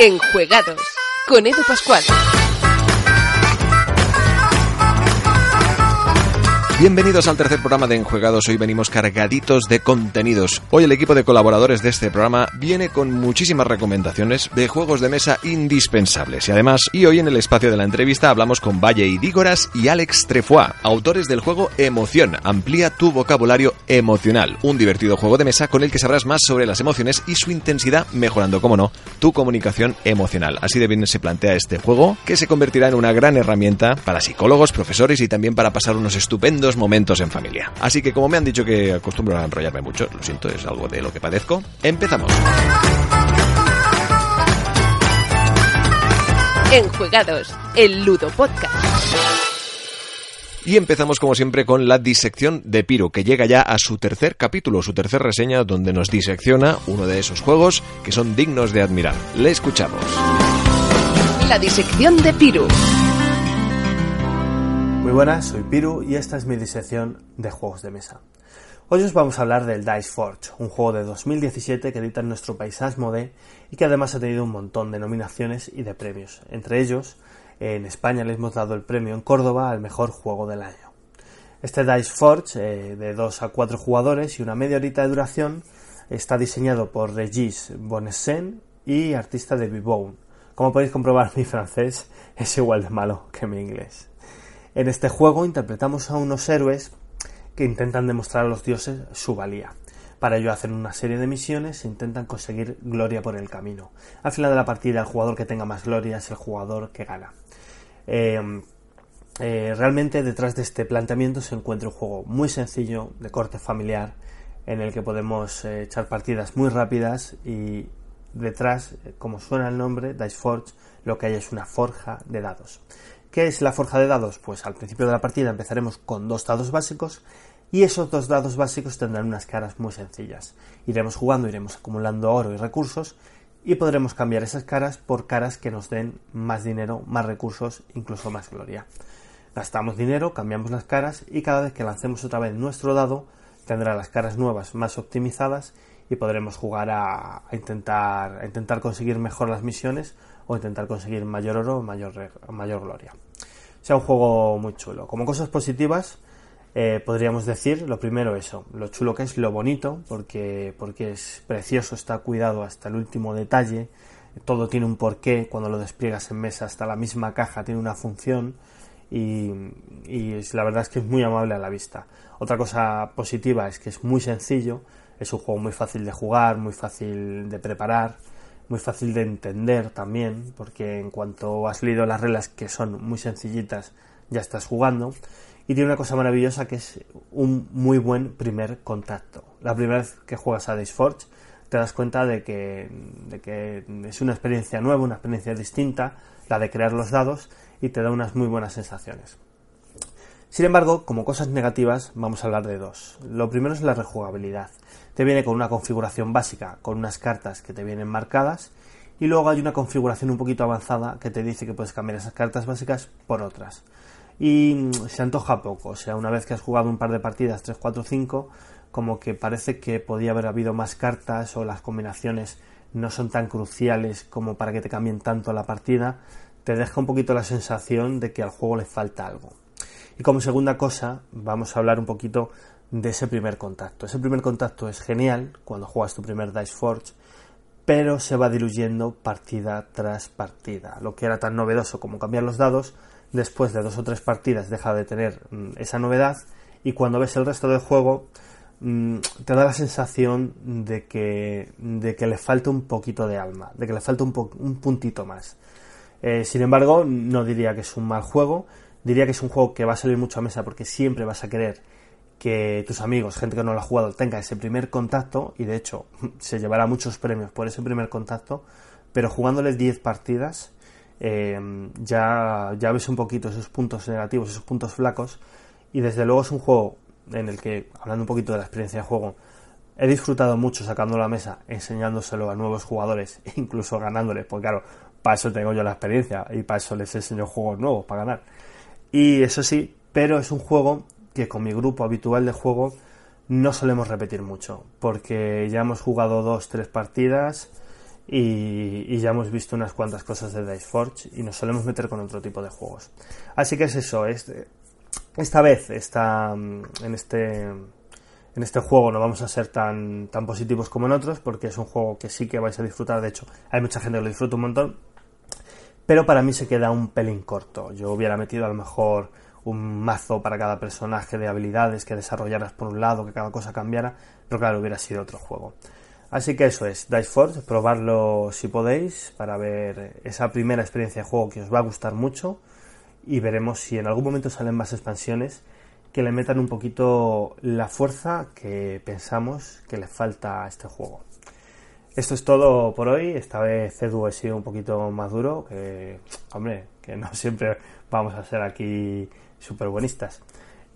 Enjuegados con Edu Pascual. Bienvenidos al tercer programa de Enjuegados. Hoy venimos cargaditos de contenidos. Hoy el equipo de colaboradores de este programa viene con muchísimas recomendaciones de juegos de mesa indispensables. Y además, y hoy en el espacio de la entrevista hablamos con Valle y y Alex Trefois, autores del juego Emoción. Amplía tu vocabulario emocional. Un divertido juego de mesa con el que sabrás más sobre las emociones y su intensidad, mejorando, como no, tu comunicación emocional. Así de bien se plantea este juego, que se convertirá en una gran herramienta para psicólogos, profesores y también para pasar unos estupendos momentos en familia. Así que como me han dicho que acostumbro a enrollarme mucho, lo siento, es algo de lo que padezco, empezamos. Enjuegados, el Ludo Podcast. Y empezamos como siempre con la disección de Piro, que llega ya a su tercer capítulo, su tercer reseña, donde nos disecciona uno de esos juegos que son dignos de admirar. Le escuchamos. La disección de Piro. Muy buenas, soy Piru y esta es mi disección de juegos de mesa. Hoy os vamos a hablar del Dice Forge, un juego de 2017 que edita en nuestro país Asmodee y que además ha tenido un montón de nominaciones y de premios. Entre ellos, en España le hemos dado el premio en Córdoba al mejor juego del año. Este Dice Forge, eh, de 2 a 4 jugadores y una media horita de duración, está diseñado por Regis Bonessen y artista de Bibone. Como podéis comprobar, mi francés es igual de malo que mi inglés. En este juego interpretamos a unos héroes que intentan demostrar a los dioses su valía. Para ello hacen una serie de misiones e intentan conseguir gloria por el camino. Al final de la partida el jugador que tenga más gloria es el jugador que gana. Eh, eh, realmente detrás de este planteamiento se encuentra un juego muy sencillo, de corte familiar, en el que podemos eh, echar partidas muy rápidas y detrás, como suena el nombre, Dice Forge, lo que hay es una forja de dados. ¿Qué es la forja de dados? Pues al principio de la partida empezaremos con dos dados básicos y esos dos dados básicos tendrán unas caras muy sencillas. Iremos jugando, iremos acumulando oro y recursos y podremos cambiar esas caras por caras que nos den más dinero, más recursos, incluso más gloria. Gastamos dinero, cambiamos las caras y cada vez que lancemos otra vez nuestro dado tendrá las caras nuevas más optimizadas y podremos jugar a, intentar, a intentar conseguir mejor las misiones o intentar conseguir mayor oro o mayor, mayor gloria. Sea un juego muy chulo. Como cosas positivas, eh, podríamos decir lo primero eso, lo chulo que es, lo bonito, porque, porque es precioso, está cuidado hasta el último detalle, todo tiene un porqué, cuando lo despliegas en mesa hasta la misma caja tiene una función y, y la verdad es que es muy amable a la vista. Otra cosa positiva es que es muy sencillo, es un juego muy fácil de jugar, muy fácil de preparar, muy fácil de entender también, porque en cuanto has leído las reglas que son muy sencillitas, ya estás jugando. Y tiene una cosa maravillosa que es un muy buen primer contacto. La primera vez que juegas a Dice Forge te das cuenta de que, de que es una experiencia nueva, una experiencia distinta, la de crear los dados, y te da unas muy buenas sensaciones. Sin embargo, como cosas negativas, vamos a hablar de dos. Lo primero es la rejugabilidad. Te viene con una configuración básica, con unas cartas que te vienen marcadas, y luego hay una configuración un poquito avanzada que te dice que puedes cambiar esas cartas básicas por otras. Y mm, se antoja poco, o sea, una vez que has jugado un par de partidas, 3, 4, 5, como que parece que podía haber habido más cartas o las combinaciones no son tan cruciales como para que te cambien tanto la partida, te deja un poquito la sensación de que al juego le falta algo. Y como segunda cosa, vamos a hablar un poquito de ese primer contacto. Ese primer contacto es genial cuando juegas tu primer Dice Forge, pero se va diluyendo partida tras partida. Lo que era tan novedoso como cambiar los dados, después de dos o tres partidas deja de tener mm, esa novedad y cuando ves el resto del juego mm, te da la sensación de que, de que le falta un poquito de alma, de que le falta un, un puntito más. Eh, sin embargo, no diría que es un mal juego, Diría que es un juego que va a salir mucho a mesa porque siempre vas a querer que tus amigos, gente que no lo ha jugado, tenga ese primer contacto y de hecho se llevará muchos premios por ese primer contacto, pero jugándole 10 partidas eh, ya, ya ves un poquito esos puntos negativos, esos puntos flacos y desde luego es un juego en el que, hablando un poquito de la experiencia de juego, he disfrutado mucho sacando la mesa, enseñándoselo a nuevos jugadores, incluso ganándoles, porque claro, para eso tengo yo la experiencia y para eso les enseño juegos nuevos, para ganar. Y eso sí, pero es un juego que con mi grupo habitual de juego no solemos repetir mucho, porque ya hemos jugado dos, tres partidas y, ya hemos visto unas cuantas cosas de Dice Forge y nos solemos meter con otro tipo de juegos. Así que es eso, esta vez está en este en este juego no vamos a ser tan, tan positivos como en otros, porque es un juego que sí que vais a disfrutar. De hecho, hay mucha gente que lo disfruta un montón, pero para mí se queda un pelín corto. Yo hubiera metido a lo mejor un mazo para cada personaje de habilidades que desarrollaras por un lado, que cada cosa cambiara, pero claro, hubiera sido otro juego. Así que eso es, Dice Force, probarlo si podéis para ver esa primera experiencia de juego que os va a gustar mucho y veremos si en algún momento salen más expansiones que le metan un poquito la fuerza que pensamos que le falta a este juego. Esto es todo por hoy. Esta vez Edu ha sido un poquito más duro, que, hombre, que no siempre vamos a ser aquí súper buenistas.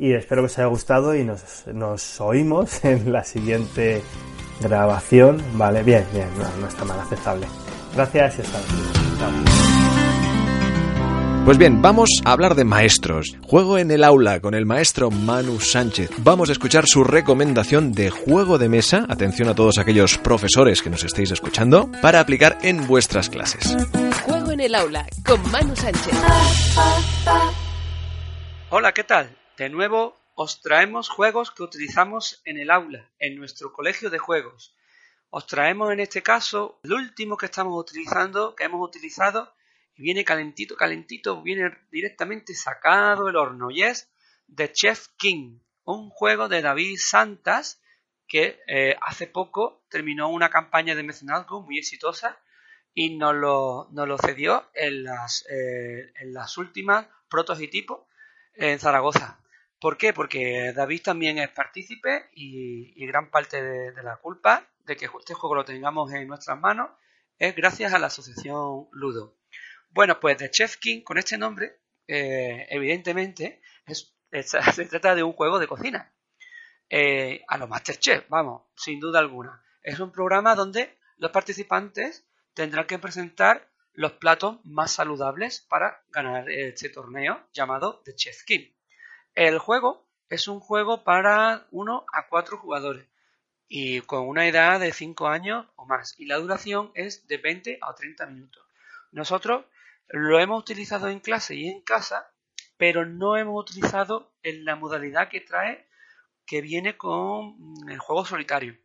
Y espero que os haya gustado y nos, oímos en la siguiente grabación. Vale, bien, bien, no está mal, aceptable. Gracias y hasta luego. Pues bien, vamos a hablar de maestros. Juego en el aula con el maestro Manu Sánchez. Vamos a escuchar su recomendación de juego de mesa, atención a todos aquellos profesores que nos estéis escuchando, para aplicar en vuestras clases. Juego en el aula con Manu Sánchez. Hola, ¿qué tal? De nuevo os traemos juegos que utilizamos en el aula, en nuestro colegio de juegos. Os traemos en este caso el último que estamos utilizando, que hemos utilizado viene calentito, calentito, viene directamente sacado del horno y es The Chef King, un juego de David Santas que eh, hace poco terminó una campaña de mecenazgo muy exitosa y nos lo, lo cedió en las, eh, en las últimas prototipos en Zaragoza. ¿Por qué? Porque David también es partícipe y, gran parte de, la culpa de que este juego lo tengamos en nuestras manos es gracias a la asociación Ludo. Bueno, pues The Chef King, con este nombre, eh, evidentemente, se trata de un juego de cocina. Eh, a los Masterchef, vamos, sin duda alguna. Es un programa donde los participantes tendrán que presentar los platos más saludables para ganar este torneo llamado The Chef King. El juego es un juego para 1 a 4 jugadores y con una edad de 5 años o más y la duración es de 20 a 30 minutos. Nosotros lo hemos utilizado en clase y en casa, pero no hemos utilizado en la modalidad que trae que viene con el juego solitario.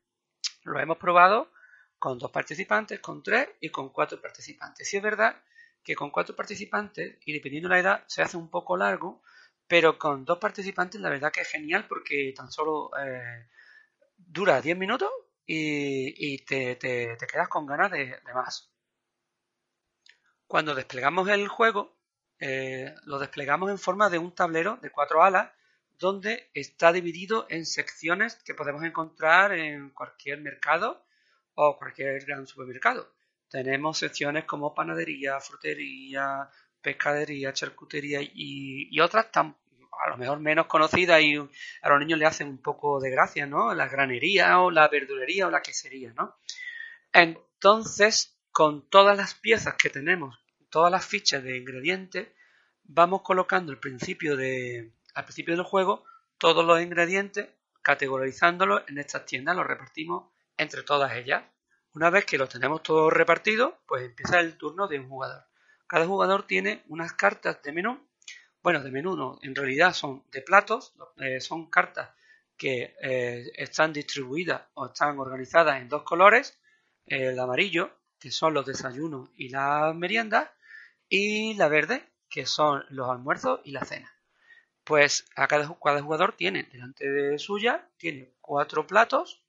Lo hemos probado con dos participantes, con tres y con cuatro participantes. Si es verdad que con cuatro participantes, y dependiendo de la edad, se hace un poco largo, pero con dos participantes la verdad que es genial porque tan solo eh, dura 10 minutos y, te, quedas con ganas de más. Cuando desplegamos el juego, eh, lo desplegamos en forma de un tablero de cuatro alas donde está dividido en secciones que podemos encontrar en cualquier mercado o cualquier gran supermercado. Tenemos secciones como panadería, frutería, pescadería, charcutería y, otras a lo mejor menos conocidas y a los niños le hacen un poco de gracia, ¿no? La granería o la verdulería o la quesería, ¿no? Entonces, con todas las piezas que tenemos, todas las fichas de ingredientes, vamos colocando al principio, del juego todos los ingredientes, categorizándolos en estas tiendas, los repartimos entre todas ellas. Una vez que los tenemos todos repartidos, pues empieza el turno de un jugador. Cada jugador tiene unas cartas de menú. Bueno, de menú no, en realidad son de platos, eh, son cartas que eh, están distribuidas o están organizadas en dos colores, el amarillo que son los desayunos y las meriendas, y la verde, que son los almuerzos y la cena. Pues cada, jugador tiene delante de suya, tiene cuatro platos,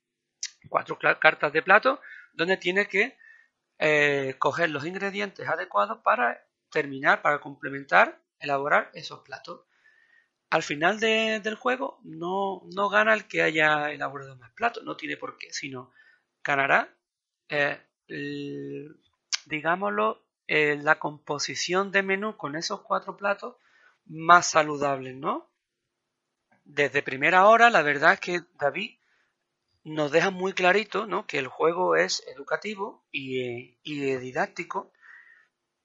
cuatro cartas de plato, donde tiene que eh, coger los ingredientes adecuados para terminar, para complementar, elaborar esos platos. al final del juego no, no, gana el que haya elaborado más platos, no tiene por qué, sino ganará, eh, digámoslo, eh, la composición de menú con esos cuatro platos más saludables, ¿no? Desde primera hora, la verdad es que David nos deja muy clarito ¿no? que el juego es educativo y, y didáctico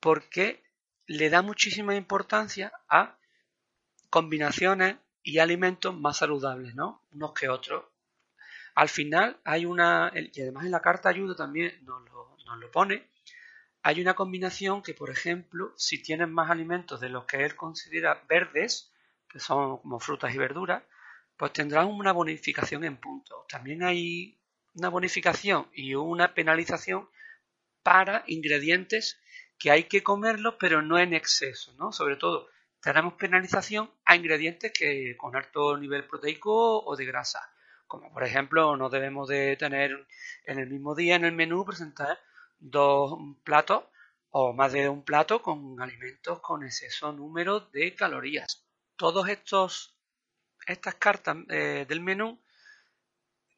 porque le da muchísima importancia a combinaciones y alimentos más saludables, ¿no? Unos que otros. Al final hay una, y además en la carta ayuda también nos lo, lo pone, hay una combinación que, por ejemplo, si tienes más alimentos de los que él considera verdes, que son como frutas y verduras, pues tendrás una bonificación en puntos. También hay una bonificación y una penalización para ingredientes que hay que comerlos, pero no en exceso, ¿no? Sobre todo, tenemos penalización a ingredientes que con alto nivel proteico o de grasa, como por ejemplo, no debemos de tener en el mismo día en el menú presentar dos platos o más de un plato con alimentos con exceso número de calorías. Todos estos estas cartas eh, del menú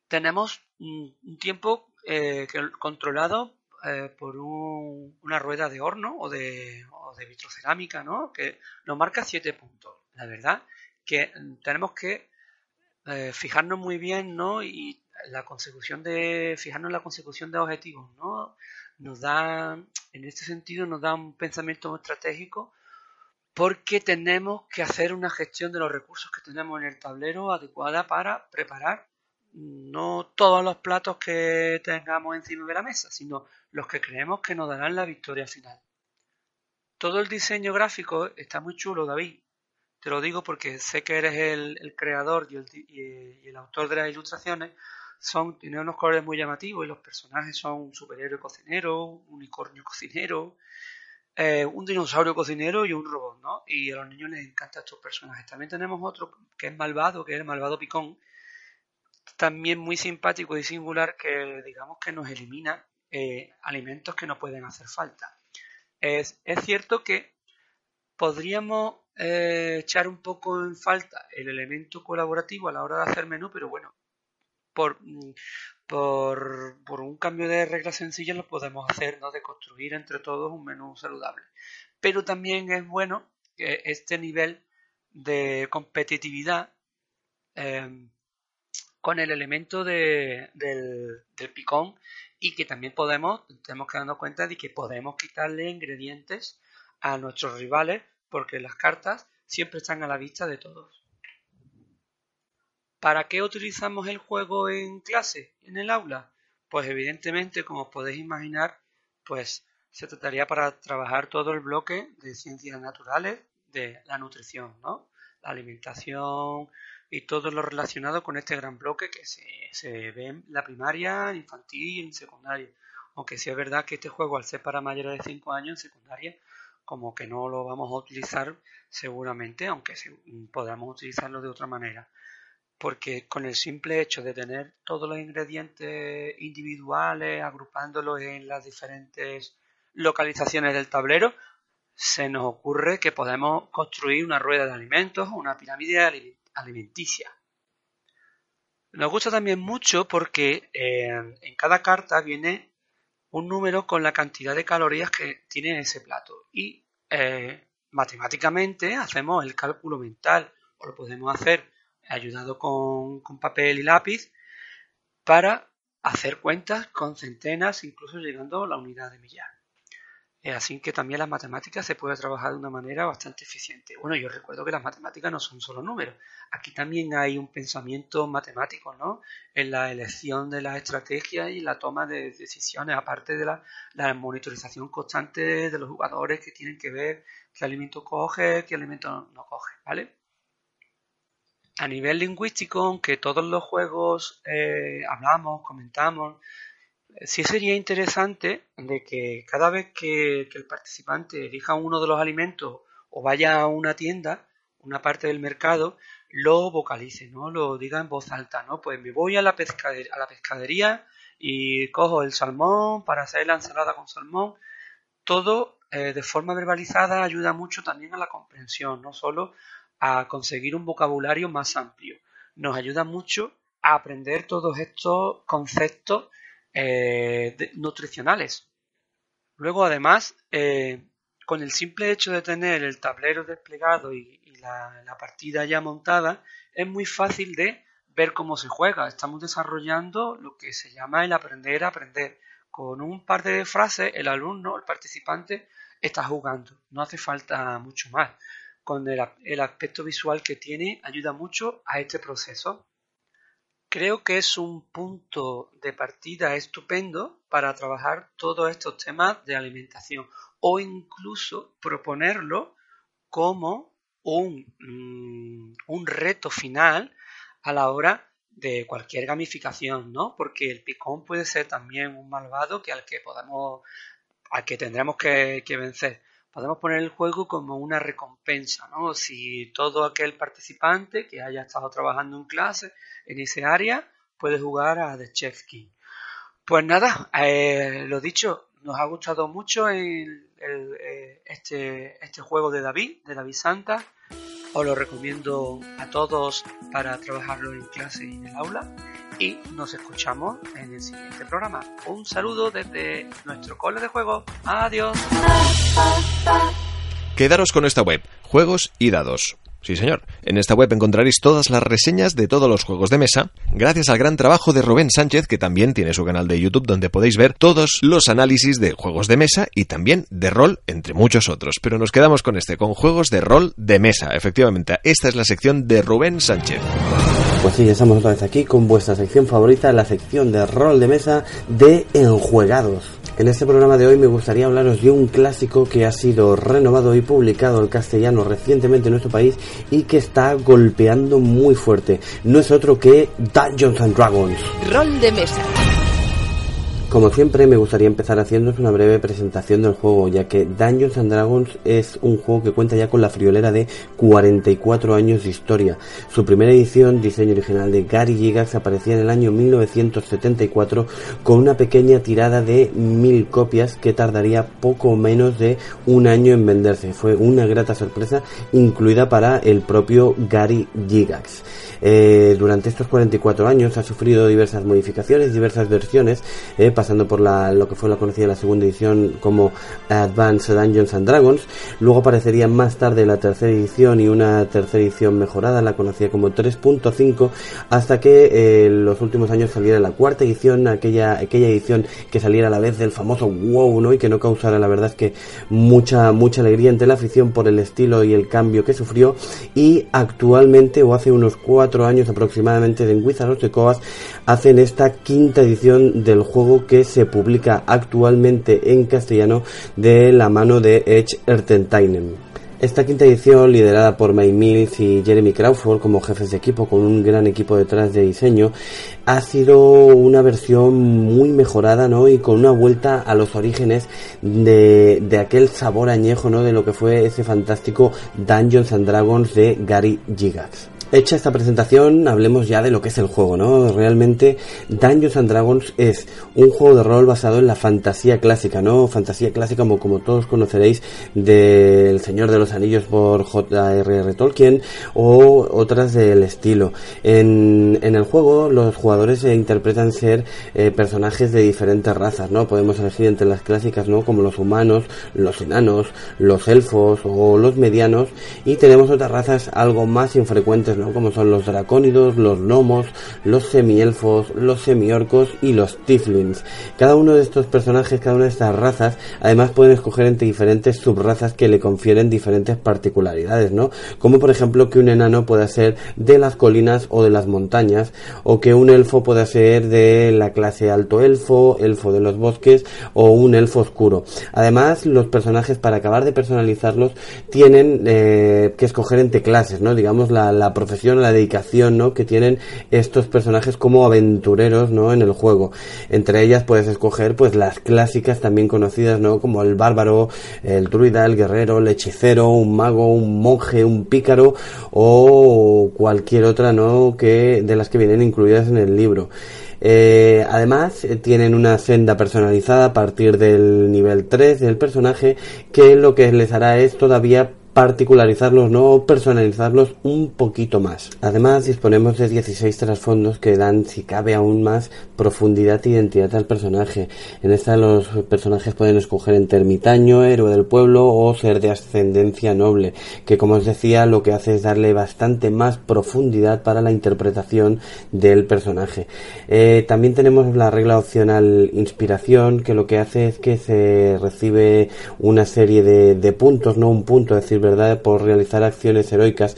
tenemos un tiempo eh, controlado eh, por una rueda de horno o de, vitrocerámica, ¿no? Que nos marca 7 puntos. La verdad que tenemos que fijarnos muy bien, ¿no? Y la consecución de, fijarnos en la consecución de objetivos, ¿no? Nos da, en este sentido, nos da un pensamiento estratégico porque tenemos que hacer una gestión de los recursos que tenemos en el tablero adecuada para preparar no todos los platos que tengamos encima de la mesa, sino los que creemos que nos darán la victoria final. Todo el diseño gráfico está muy chulo, David. Te lo digo porque sé que eres el, creador y el, autor de las ilustraciones. Son, tienen unos colores muy llamativos y los personajes son un superhéroe cocinero, un unicornio cocinero, eh, un dinosaurio cocinero y un robot, ¿no? Y a los niños les encantan estos personajes. También tenemos otro que es malvado, que es el malvado picón, también muy simpático y singular que digamos que nos elimina eh, alimentos que no pueden hacer falta. Es, cierto que podríamos eh, echar un poco en falta el elemento colaborativo a la hora de hacer menú, pero bueno, por, mm, por, por, un cambio de reglas sencillas lo podemos hacer, ¿no? De construir entre todos un menú saludable. Pero también es bueno que este nivel de competitividad em, con el elemento de, del, del, picón y que también podemos, tenemos que darnos cuenta de que podemos quitarle ingredientes a nuestros rivales porque las cartas siempre están a la vista de todos. ¿Para qué utilizamos el juego en clase, en el aula? Pues evidentemente, como podéis imaginar, pues se trataría para trabajar todo el bloque de ciencias naturales de la nutrición, ¿no? La alimentación y todo lo relacionado con este gran bloque que se, ve en la primaria, infantil y en secundaria. Aunque sí es verdad que este juego, al ser para mayores de 5 años en secundaria, como que no lo vamos a utilizar seguramente, aunque podamos utilizarlo de otra manera porque con el simple hecho de tener todos los ingredientes individuales, agrupándolos en las diferentes localizaciones del tablero, se nos ocurre que podemos construir una rueda de alimentos o una pirámide alimenticia. Nos gusta también mucho porque eh, en cada carta viene un número con la cantidad de calorías que tiene ese plato y eh, matemáticamente hacemos el cálculo mental o lo podemos hacer ayudado con, papel y lápiz para hacer cuentas con centenas, incluso llegando a la unidad de millar. Así que también las matemáticas se puede trabajar de una manera bastante eficiente. Bueno, yo recuerdo que las matemáticas no son solo números. Aquí también hay un pensamiento matemático, ¿no? En la elección de las estrategias y la toma de decisiones, aparte de la, la monitorización constante de los jugadores que tienen que ver qué alimento coge, qué alimento no coge, ¿vale? a nivel lingüístico, aunque todos los juegos eh, hablamos, comentamos, sí sería interesante de que cada vez que, el participante elija uno de los alimentos o vaya a una tienda, una parte del mercado, lo vocalice, ¿no? Lo diga en voz alta, ¿no? Pues me voy a la, pescadería, a la pescadería y cojo el salmón para hacer la ensalada con salmón. Todo eh, de forma verbalizada ayuda mucho también a la comprensión, no solo a conseguir un vocabulario más amplio. Nos ayuda mucho a aprender todos estos conceptos eh, nutricionales. Luego, además, eh, con el simple hecho de tener el tablero desplegado y, la, partida ya montada, es muy fácil de ver cómo se juega. Estamos desarrollando lo que se llama el aprender a aprender. Con un par de frases, el alumno, el participante, está jugando. No hace falta mucho más. Con el aspecto visual que tiene, ayuda mucho a este proceso. Creo que es un punto de partida estupendo para trabajar todos estos temas de alimentación o incluso proponerlo como un, mm, un reto final a la hora de cualquier gamificación, ¿no? Porque el picón puede ser también un malvado que al que podemos, al que tendremos que, que vencer podemos poner el juego como una recompensa, ¿no? Si todo aquel participante que haya estado trabajando en clase en ese área puede jugar a The Chef King. Pues nada, eh, lo dicho, nos ha gustado mucho el, eh, este, este juego de David, de David Santa. Os lo recomiendo a todos para trabajarlo en clase y en el aula. Y nos escuchamos en el siguiente programa. Un saludo desde nuestro cole de juego. Adiós. Quedaros con esta web, Juegos y Dados. Sí, señor. En esta web encontraréis todas las reseñas de todos los juegos de mesa, gracias al gran trabajo de Rubén Sánchez, que también tiene su canal de YouTube donde podéis ver todos los análisis de juegos de mesa y también de rol, entre muchos otros. Pero nos quedamos con este, con juegos de rol de mesa. Efectivamente, esta es la sección de Rubén Sánchez. Pues sí, estamos otra vez aquí con vuestra sección favorita, la sección de rol de mesa de Enjuegados. En este programa de hoy me gustaría hablaros de un clásico que ha sido renovado y publicado al castellano recientemente en nuestro país y que está golpeando muy fuerte. No es otro que Dungeons and Dragons. Rol de mesa. Como siempre me gustaría empezar haciéndoos una breve presentación del juego, ya que Dungeons and Dragons es un juego que cuenta ya con la friolera de 44 años de historia. Su primera edición, diseño original de Gary Gigax, aparecía en el año 1974 con una pequeña tirada de mil copias que tardaría poco menos de un año en venderse. Fue una grata sorpresa, incluida para el propio Gary Gigax. Eh, durante estos 44 años ha sufrido diversas modificaciones, diversas versiones, eh, pasando por la, lo que fue la conocida la segunda edición como Advanced Dungeons Dragons. Luego aparecería más tarde la tercera edición y una tercera edición mejorada, la conocida como 3.5, hasta que eh, en los últimos años saliera la cuarta edición, aquella, aquella edición que saliera a la vez del famoso WoW, ¿no? Y que no causara, la verdad es que mucha, mucha alegría entre la afición por el estilo y el cambio que sufrió. Y actualmente, o hace unos cuatro años aproximadamente en Wizards of the Coast hacen esta quinta edición del juego que se publica actualmente en castellano de la mano de Edge Ertentainen. Esta quinta edición, liderada por May Mills y Jeremy Crawford como jefes de equipo, con un gran equipo detrás de diseño, ha sido una versión muy mejorada, ¿no? Y con una vuelta a los orígenes de, aquel sabor añejo, ¿no? De lo que fue ese fantástico Dungeons and Dragons de Gary Gigax. Hecha esta presentación, hablemos ya de lo que es el juego, ¿no? Realmente Dungeons and Dragons es un juego de rol basado en la fantasía clásica, ¿no? Fantasía clásica como, como todos conoceréis del Señor de los Anillos por J.R.R. Tolkien o otras del estilo. En, en el juego los jugadores se interpretan ser eh, personajes de diferentes razas, ¿no? Podemos elegir entre las clásicas, ¿no? Como los humanos, los enanos, los elfos o los medianos y tenemos otras razas algo más infrecuentes como son los dracónidos, los gnomos, los semielfos, los semiorcos y los tieflings. Cada uno de estos personajes, cada una de estas razas, además pueden escoger entre diferentes subrazas que le confieren diferentes particularidades, ¿no? Como por ejemplo que un enano pueda ser de las colinas o de las montañas, o que un elfo pueda ser de la clase alto elfo, elfo de los bosques o un elfo oscuro. Además, los personajes para acabar de personalizarlos tienen eh, que escoger entre clases, ¿no? Digamos la, la profesión, la dedicación, ¿no? Que tienen estos personajes como aventureros, ¿no? En el juego. Entre ellas puedes escoger, pues, las clásicas también conocidas, ¿no? Como el bárbaro, el druida, el guerrero, el hechicero, un mago, un monje, un pícaro o cualquier otra, ¿no? Que, de las que vienen incluidas en el libro. Eh, además, eh, tienen una senda personalizada a partir del nivel 3 del personaje que lo que les hará es todavía particularizarlos, ¿no? Personalizarlos un poquito más. Además, disponemos de 16 trasfondos que dan, si cabe aún más, profundidad e identidad al personaje. En esta los personajes pueden escoger entre ermitaño, héroe del pueblo o ser de ascendencia noble, que como os decía, lo que hace es darle bastante más profundidad para la interpretación del personaje. Eh, también tenemos la regla opcional inspiración, que lo que hace es que se recibe una serie de, de puntos, no un punto, a decir verdad, por realizar acciones heroicas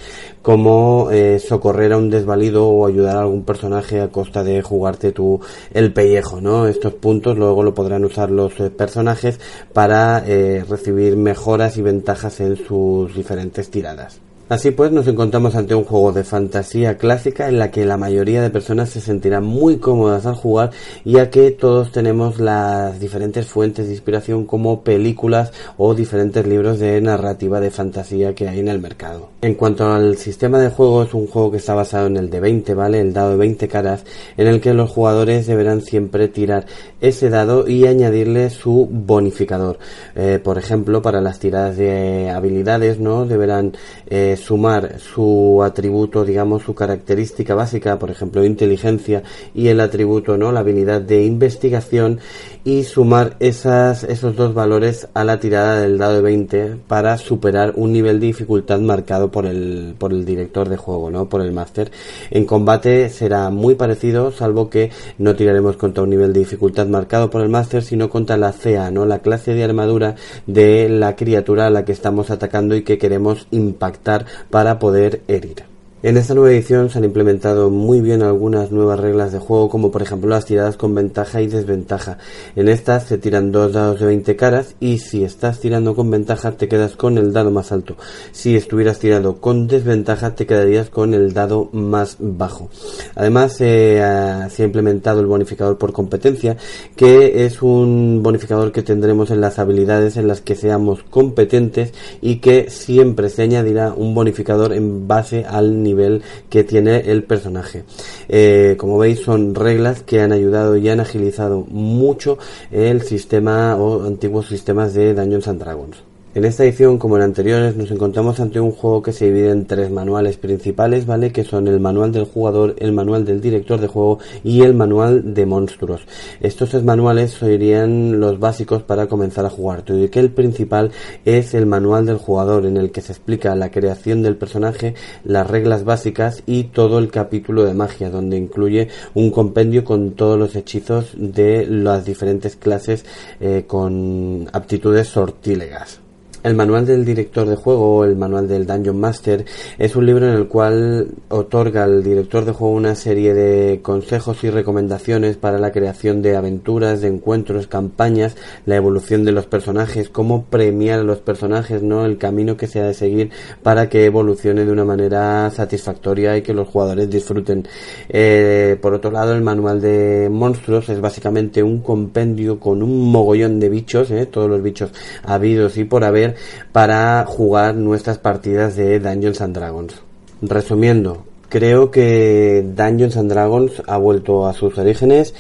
como eh, socorrer a un desvalido o ayudar a algún personaje a costa de jugarte tú el pellejo, ¿no? Estos puntos luego lo podrán usar los eh, personajes para eh, recibir mejoras y ventajas en sus diferentes tiradas. Así pues, nos encontramos ante un juego de fantasía clásica en la que la mayoría de personas se sentirán muy cómodas al jugar, ya que todos tenemos las diferentes fuentes de inspiración como películas o diferentes libros de narrativa de fantasía que hay en el mercado. En cuanto al sistema de juego, es un juego que está basado en el de 20, ¿vale? El dado de 20 caras, en el que los jugadores deberán siempre tirar ese dado y añadirle su bonificador. Eh, por ejemplo, para las tiradas de habilidades, ¿no? Deberán eh, sumar su atributo, digamos, su característica básica, por ejemplo, inteligencia y el atributo, ¿no? La habilidad de investigación y sumar esas, esos dos valores a la tirada del dado de 20 para superar un nivel de dificultad marcado por el, por el director de juego, ¿no? Por el máster. En combate será muy parecido, salvo que no tiraremos contra un nivel de dificultad marcado por el máster, sino contra la CA, ¿no? La clase de armadura de la criatura a la que estamos atacando y que queremos impactar para poder herir. En esta nueva edición se han implementado muy bien algunas nuevas reglas de juego, como por ejemplo las tiradas con ventaja y desventaja. En estas se tiran dos dados de 20 caras y si estás tirando con ventaja te quedas con el dado más alto. Si estuvieras tirando con desventaja te quedarías con el dado más bajo. Además se ha implementado el bonificador por competencia, que es un bonificador que tendremos en las habilidades en las que seamos competentes y que siempre se añadirá un bonificador en base al nivel nivel que tiene el personaje. Eh, como veis son reglas que han ayudado y han agilizado mucho el sistema o antiguos sistemas de Dungeons and Dragons. En esta edición, como en anteriores, nos encontramos ante un juego que se divide en tres manuales principales, ¿vale? Que son el manual del jugador, el manual del director de juego y el manual de monstruos. Estos tres manuales serían los básicos para comenzar a jugar, y que el principal es el manual del jugador, en el que se explica la creación del personaje, las reglas básicas y todo el capítulo de magia, donde incluye un compendio con todos los hechizos de las diferentes clases eh, con aptitudes sortílegas. El manual del director de juego el manual del Dungeon Master es un libro en el cual otorga al director de juego una serie de consejos y recomendaciones para la creación de aventuras, de encuentros, campañas, la evolución de los personajes, cómo premiar a los personajes, ¿no? El camino que se ha de seguir para que evolucione de una manera satisfactoria y que los jugadores disfruten. Eh, por otro lado, el manual de monstruos es básicamente un compendio con un mogollón de bichos, ¿eh? todos los bichos habidos y por haber para jugar nuestras partidas de Dungeons and Dragons. Resumiendo, Creo que Dungeons and Dragons ha vuelto a sus orígenes.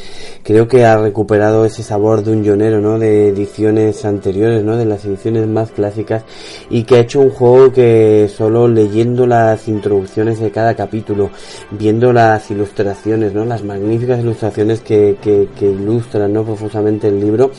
Creo que ha recuperado ese sabor de un lionero, ¿no? De ediciones anteriores, ¿no? De las ediciones más clásicas. Y que ha hecho un juego que solo leyendo las introducciones de cada capítulo, viendo las ilustraciones, ¿no? Las magníficas ilustraciones que, que, que ilustran, ¿no? Profusamente el libro,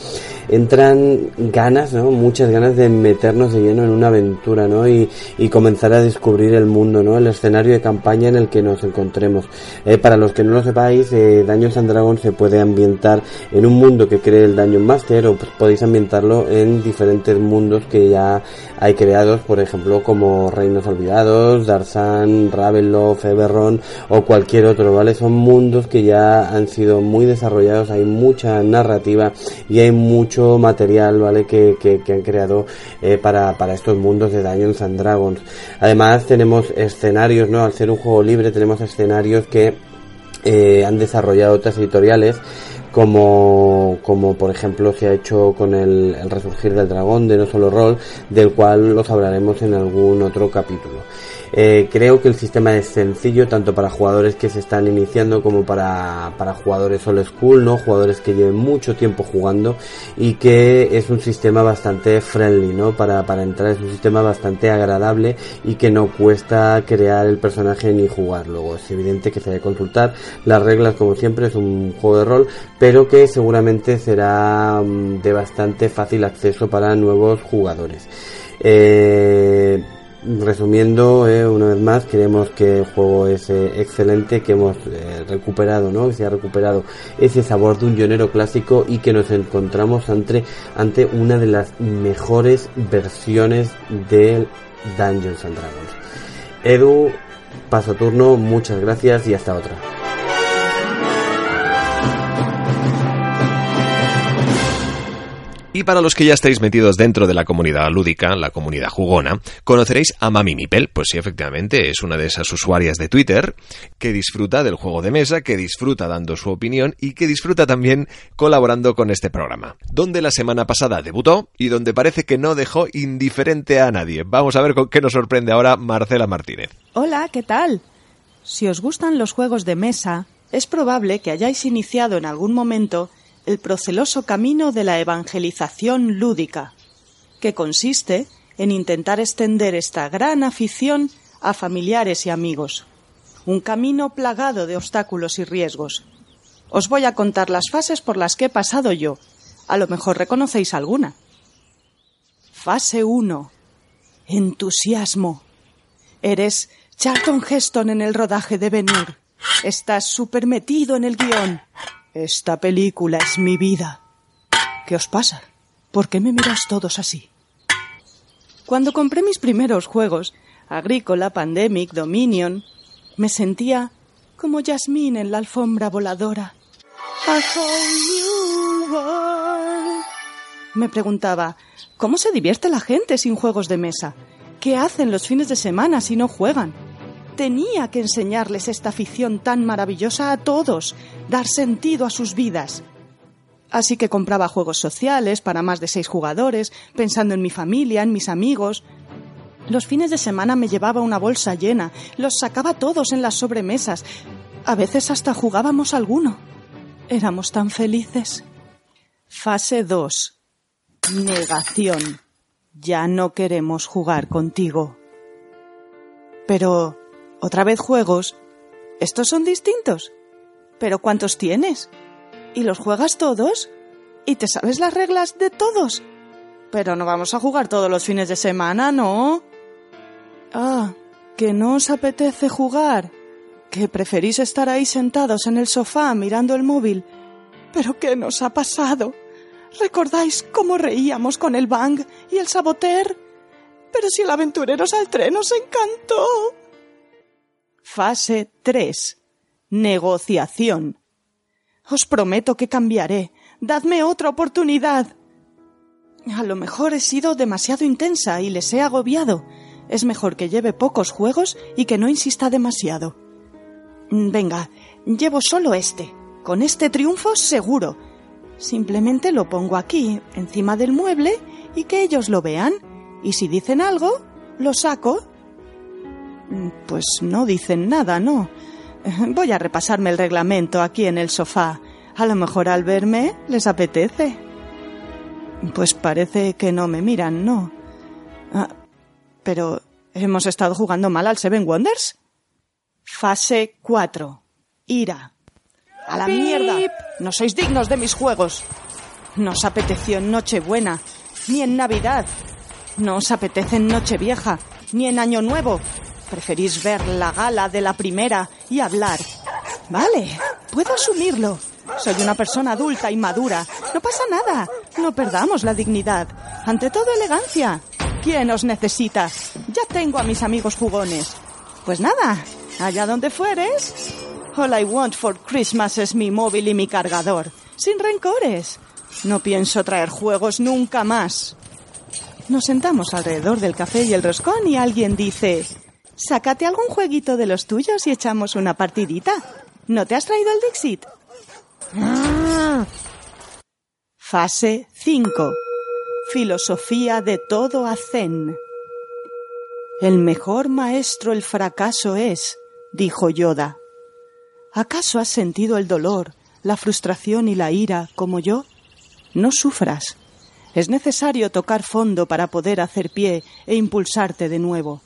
entran ganas, ¿no? Muchas ganas de meternos de lleno en una aventura, ¿no? Y, y comenzar a descubrir el mundo, ¿no? El escenario de campaña en el que nos encontremos. Eh, para los que no lo sepáis, eh, Dungeons and Dragons se puede ambientar en un mundo que cree el Dungeon Master o podéis ambientarlo en diferentes mundos que ya hay creados, por ejemplo, como Reinos Olvidados, Darsan, Ravenloft, Eberron o cualquier otro, ¿vale? Son mundos que ya han sido muy desarrollados, hay mucha narrativa y hay mucho material, ¿vale? Que, que, han creado eh, para, para estos mundos de Dungeons and Dragons. Además tenemos escenarios, ¿no? Al ser un juego libre tenemos escenarios que eh, han desarrollado otras editoriales como, como por ejemplo se ha hecho con el, el resurgir del dragón de No Solo Roll, del cual los hablaremos en algún otro capítulo. Eh, creo que el sistema es sencillo tanto para jugadores que se están iniciando como para, para jugadores old school, ¿no? Jugadores que lleven mucho tiempo jugando y que es un sistema bastante friendly, ¿no? Para, para entrar es un sistema bastante agradable y que no cuesta crear el personaje ni jugar. Luego es evidente que se debe consultar las reglas como siempre, es un juego de rol, pero que seguramente será mm, de bastante fácil acceso para nuevos jugadores. Eh, resumiendo eh, una vez más creemos que el juego es eh, excelente que hemos eh, recuperado no que se ha recuperado ese sabor de un llanero clásico y que nos encontramos ante ante una de las mejores versiones del Dungeons and Dragons. Edu paso turno muchas gracias y hasta otra Y para los que ya estáis metidos dentro de la comunidad lúdica, la comunidad jugona, conoceréis a Mami Mipel. Pues sí, efectivamente, es una de esas usuarias de Twitter que disfruta del juego de mesa, que disfruta dando su opinión y que disfruta también colaborando con este programa. Donde la semana pasada debutó y donde parece que no dejó indiferente a nadie. Vamos a ver con qué nos sorprende ahora Marcela Martínez. Hola, ¿qué tal? Si os gustan los juegos de mesa, es probable que hayáis iniciado en algún momento el proceloso camino de la evangelización lúdica, que consiste en intentar extender esta gran afición a familiares y amigos. Un camino plagado de obstáculos y riesgos. Os voy a contar las fases por las que he pasado yo. A lo mejor reconocéis alguna. Fase 1. Entusiasmo. Eres Charlton Heston en el rodaje de Venir. Estás súper metido en el guion. Esta película es mi vida. ¿Qué os pasa? ¿Por qué me miras todos así? Cuando compré mis primeros juegos, Agrícola, Pandemic, Dominion, me sentía como Yasmín en la alfombra voladora. Me preguntaba, ¿cómo se divierte la gente sin juegos de mesa? ¿Qué hacen los fines de semana si no juegan? Tenía que enseñarles esta afición tan maravillosa a todos, dar sentido a sus vidas. Así que compraba juegos sociales para más de seis jugadores, pensando en mi familia, en mis amigos. Los fines de semana me llevaba una bolsa llena, los sacaba todos en las sobremesas. A veces hasta jugábamos alguno. Éramos tan felices. Fase 2. Negación. Ya no queremos jugar contigo. Pero, ¿otra vez juegos? ¿Estos son distintos? ¿Pero cuántos tienes? ¿Y los juegas todos? ¿Y te sabes las reglas de todos? Pero no vamos a jugar todos los fines de semana, ¿no? Ah, que no os apetece jugar, que preferís estar ahí sentados en el sofá mirando el móvil. ¿Pero qué nos ha pasado? ¿Recordáis cómo reíamos con el Bang y el Saboter? Pero si el Aventureros al nos encantó. Fase 3. Negociación. Os prometo que cambiaré. Dadme otra oportunidad. A lo mejor he sido demasiado intensa y les he agobiado. Es mejor que lleve pocos juegos y que no insista demasiado. Venga, llevo solo este. Con este triunfo seguro. Simplemente lo pongo aquí, encima del mueble, y que ellos lo vean. Y si dicen algo, lo saco. Pues no dicen nada, ¿no? Voy a repasarme el reglamento aquí en el sofá. A lo mejor al verme les apetece. Pues parece que no me miran, ¿no? Ah, pero ¿hemos estado jugando mal al Seven Wonders? Fase 4. Ira. A la mierda. No sois dignos de mis juegos. No os apeteció en Nochebuena, ni en Navidad. No os apetece en Nochevieja, ni en Año Nuevo. Preferís ver la gala de la primera y hablar. Vale, puedo asumirlo. Soy una persona adulta y madura. No pasa nada. No perdamos la dignidad. Ante todo, elegancia. ¿Quién os necesita? Ya tengo a mis amigos jugones. Pues nada, allá donde fueres. All I want for Christmas es mi móvil y mi cargador. Sin rencores. No pienso traer juegos nunca más. Nos sentamos alrededor del café y el roscón y alguien dice, sácate algún jueguito de los tuyos y echamos una partidita. ¿No te has traído el Dixit? Ah. Fase 5. Filosofía de todo a Zen. El mejor maestro el fracaso es, dijo Yoda. ¿Acaso has sentido el dolor, la frustración y la ira como yo? No sufras. Es necesario tocar fondo para poder hacer pie e impulsarte de nuevo.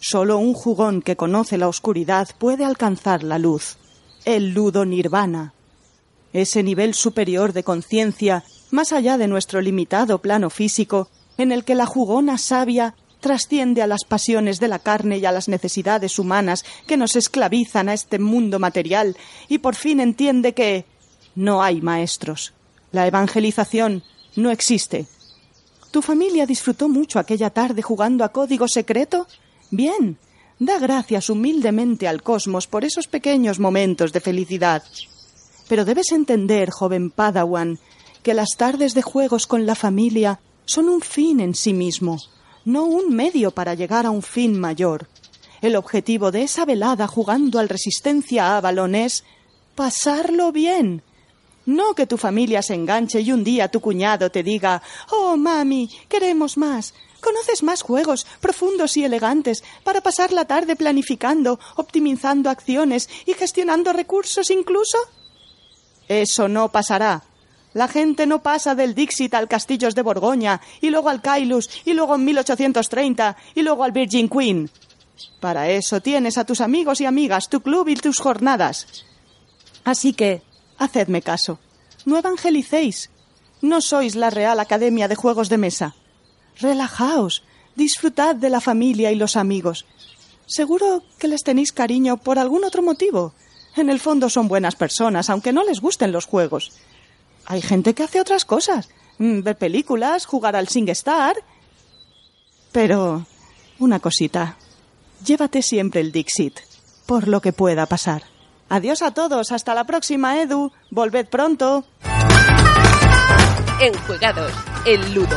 Solo un jugón que conoce la oscuridad puede alcanzar la luz. El ludo nirvana. Ese nivel superior de conciencia, más allá de nuestro limitado plano físico, en el que la jugona sabia trasciende a las pasiones de la carne y a las necesidades humanas que nos esclavizan a este mundo material y por fin entiende que no hay maestros. La evangelización no existe. ¿Tu familia disfrutó mucho aquella tarde jugando a código secreto? Bien. Da gracias humildemente al cosmos por esos pequeños momentos de felicidad. Pero debes entender, joven Padawan, que las tardes de juegos con la familia son un fin en sí mismo, no un medio para llegar a un fin mayor. El objetivo de esa velada jugando al Resistencia a Avalon es pasarlo bien. No que tu familia se enganche y un día tu cuñado te diga Oh, mami, queremos más. ¿Conoces más juegos profundos y elegantes para pasar la tarde planificando, optimizando acciones y gestionando recursos incluso? Eso no pasará. La gente no pasa del Dixit al Castillos de Borgoña, y luego al Kailus, y luego en 1830, y luego al Virgin Queen. Para eso tienes a tus amigos y amigas, tu club y tus jornadas. Así que, hacedme caso. No evangelicéis. No sois la Real Academia de Juegos de Mesa. Relajaos. Disfrutad de la familia y los amigos. Seguro que les tenéis cariño por algún otro motivo. En el fondo son buenas personas, aunque no les gusten los juegos. Hay gente que hace otras cosas. Mm, ver películas, jugar al SingStar. Pero, una cosita. Llévate siempre el Dixit, por lo que pueda pasar. Adiós a todos, hasta la próxima, Edu. Volved pronto. Enjuegados, el Ludo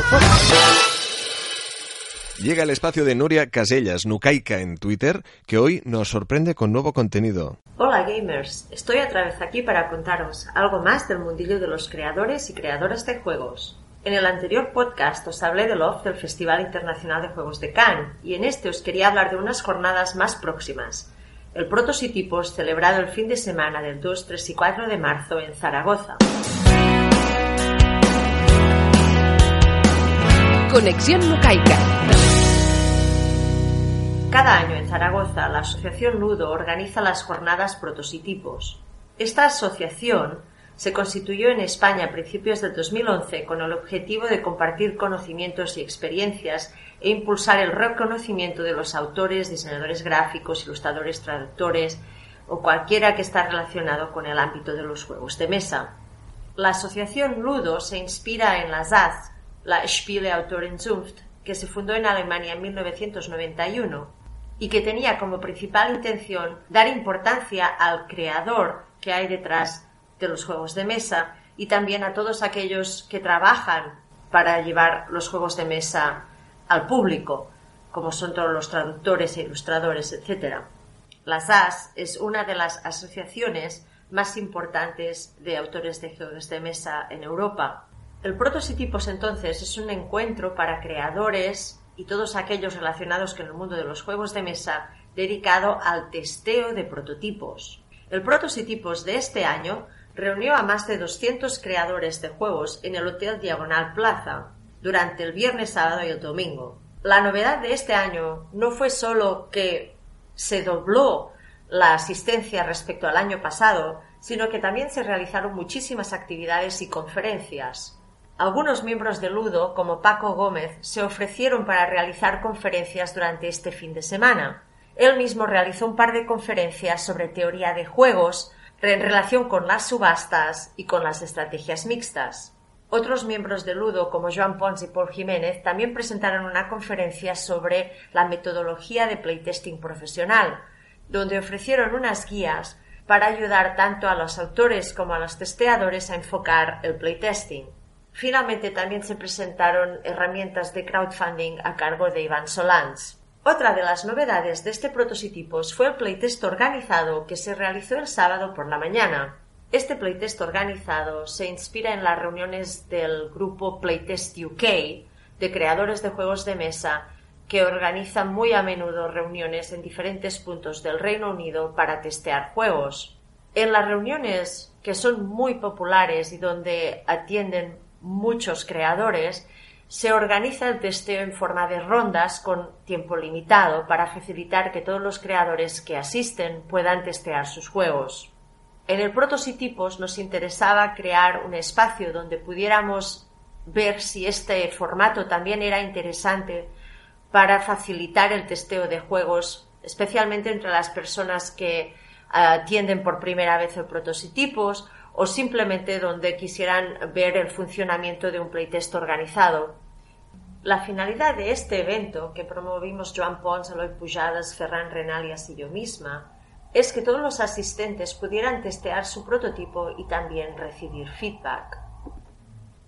Llega el espacio de Nuria Casellas, Nucaica en Twitter, que hoy nos sorprende con nuevo contenido. Hola gamers, estoy otra vez aquí para contaros algo más del mundillo de los creadores y creadoras de juegos. En el anterior podcast os hablé de Love del Festival Internacional de Juegos de Cannes y en este os quería hablar de unas jornadas más próximas. El Prototipos celebrado el fin de semana del 2, 3 y 4 de marzo en Zaragoza. Conexión Nucaica. Cada año en Zaragoza la Asociación Nudo organiza las jornadas Prototipos. Esta asociación se constituyó en España a principios del 2011 con el objetivo de compartir conocimientos y experiencias e impulsar el reconocimiento de los autores, diseñadores gráficos, ilustradores, traductores o cualquiera que está relacionado con el ámbito de los juegos de mesa. La asociación Ludo se inspira en la ZAZ, la Spiele Autorenzunft, que se fundó en Alemania en 1991 y que tenía como principal intención dar importancia al creador que hay detrás de los juegos de mesa y también a todos aquellos que trabajan para llevar los juegos de mesa al público, como son todos los traductores e ilustradores, etc. La SAS es una de las asociaciones más importantes de autores de juegos de mesa en Europa. El Prototipos entonces es un encuentro para creadores y todos aquellos relacionados con el mundo de los juegos de mesa dedicado al testeo de prototipos. El Prototipos de este año reunió a más de 200 creadores de juegos en el Hotel Diagonal Plaza durante el viernes, sábado y el domingo. La novedad de este año no fue solo que se dobló la asistencia respecto al año pasado, sino que también se realizaron muchísimas actividades y conferencias. Algunos miembros de Ludo, como Paco Gómez, se ofrecieron para realizar conferencias durante este fin de semana. Él mismo realizó un par de conferencias sobre teoría de juegos en relación con las subastas y con las estrategias mixtas. Otros miembros de Ludo, como Joan Pons y Paul Jiménez, también presentaron una conferencia sobre la metodología de playtesting profesional, donde ofrecieron unas guías para ayudar tanto a los autores como a los testeadores a enfocar el playtesting. Finalmente también se presentaron herramientas de crowdfunding a cargo de Iván Solans. Otra de las novedades de este prototipos fue el playtest organizado que se realizó el sábado por la mañana. Este playtest organizado se inspira en las reuniones del grupo Playtest UK de creadores de juegos de mesa que organizan muy a menudo reuniones en diferentes puntos del Reino Unido para testear juegos. En las reuniones que son muy populares y donde atienden muchos creadores, se organiza el testeo en forma de rondas con tiempo limitado para facilitar que todos los creadores que asisten puedan testear sus juegos. En el Prototipos nos interesaba crear un espacio donde pudiéramos ver si este formato también era interesante para facilitar el testeo de juegos, especialmente entre las personas que atienden por primera vez el prototipos o simplemente donde quisieran ver el funcionamiento de un playtest organizado. La finalidad de este evento, que promovimos Joan Pons, Eloy Pujadas, Ferran Renalias y yo misma, es que todos los asistentes pudieran testear su prototipo y también recibir feedback.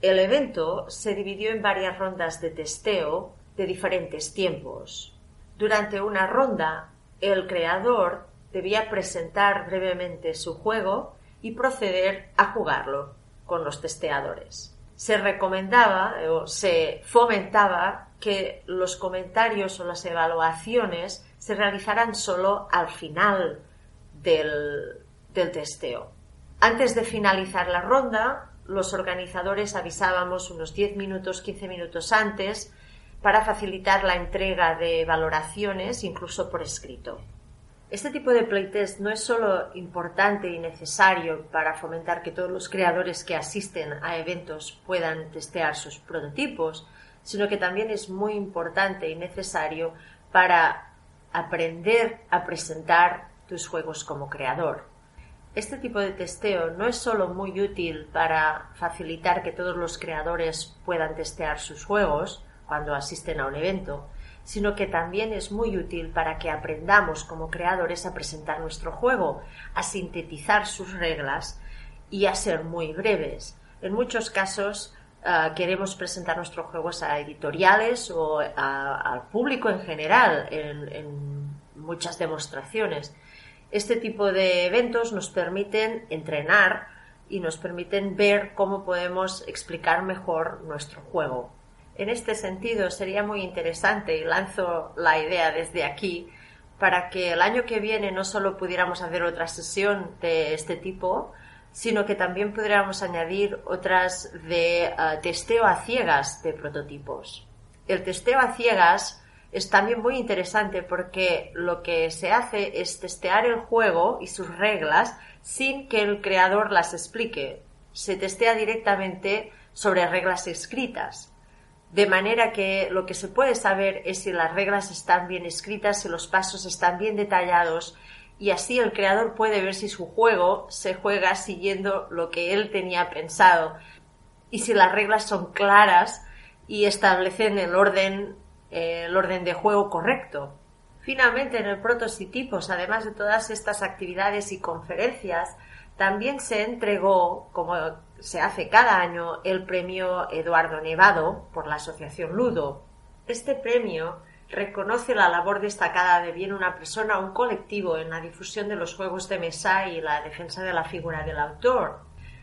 El evento se dividió en varias rondas de testeo de diferentes tiempos. Durante una ronda, el creador debía presentar brevemente su juego y proceder a jugarlo con los testeadores. Se recomendaba o se fomentaba que los comentarios o las evaluaciones se realizaran solo al final del, del testeo. Antes de finalizar la ronda, los organizadores avisábamos unos 10 minutos, 15 minutos antes para facilitar la entrega de valoraciones incluso por escrito. Este tipo de playtest no es solo importante y necesario para fomentar que todos los creadores que asisten a eventos puedan testear sus prototipos, sino que también es muy importante y necesario para aprender a presentar tus juegos como creador. Este tipo de testeo no es solo muy útil para facilitar que todos los creadores puedan testear sus juegos, cuando asisten a un evento, sino que también es muy útil para que aprendamos como creadores a presentar nuestro juego, a sintetizar sus reglas y a ser muy breves. En muchos casos ah, queremos presentar nuestros juegos a editoriales o al público en general en, en muchas demostraciones. Este tipo de eventos nos permiten entrenar y nos permiten ver cómo podemos explicar mejor nuestro juego. En este sentido, sería muy interesante, y lanzo la idea desde aquí, para que el año que viene no solo pudiéramos hacer otra sesión de este tipo, sino que también pudiéramos añadir otras de eh, testeo a ciegas de prototipos. El testeo a ciegas es también muy interesante porque lo que se hace es testear el juego y sus reglas sin que el creador las explique. Se testea directamente sobre reglas escritas de manera que lo que se puede saber es si las reglas están bien escritas, si los pasos están bien detallados y así el creador puede ver si su juego se juega siguiendo lo que él tenía pensado y si las reglas son claras y establecen el orden, eh, el orden de juego correcto. Finalmente, en el Prototipos, además de todas estas actividades y conferencias, también se entregó, como se hace cada año, el premio Eduardo Nevado por la Asociación Ludo. Este premio reconoce la labor destacada de bien una persona o un colectivo en la difusión de los juegos de mesa y la defensa de la figura del autor.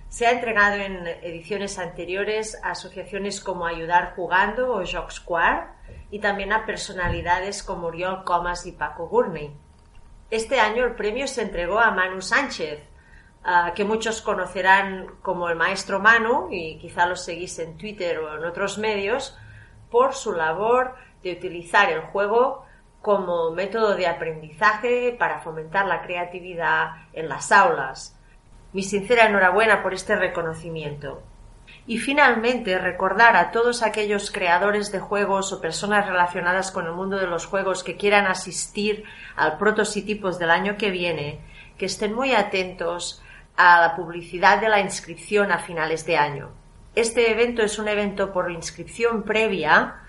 Se ha entregado en ediciones anteriores a asociaciones como Ayudar Jugando o Joc Square y también a personalidades como Oriol Comas y Paco Gurney. Este año el premio se entregó a Manu Sánchez, que muchos conocerán como el maestro Manu, y quizá lo seguís en Twitter o en otros medios, por su labor de utilizar el juego como método de aprendizaje para fomentar la creatividad en las aulas. Mi sincera enhorabuena por este reconocimiento. Y finalmente recordar a todos aquellos creadores de juegos o personas relacionadas con el mundo de los juegos que quieran asistir al Prototipos del año que viene, que estén muy atentos a la publicidad de la inscripción a finales de año. Este evento es un evento por inscripción previa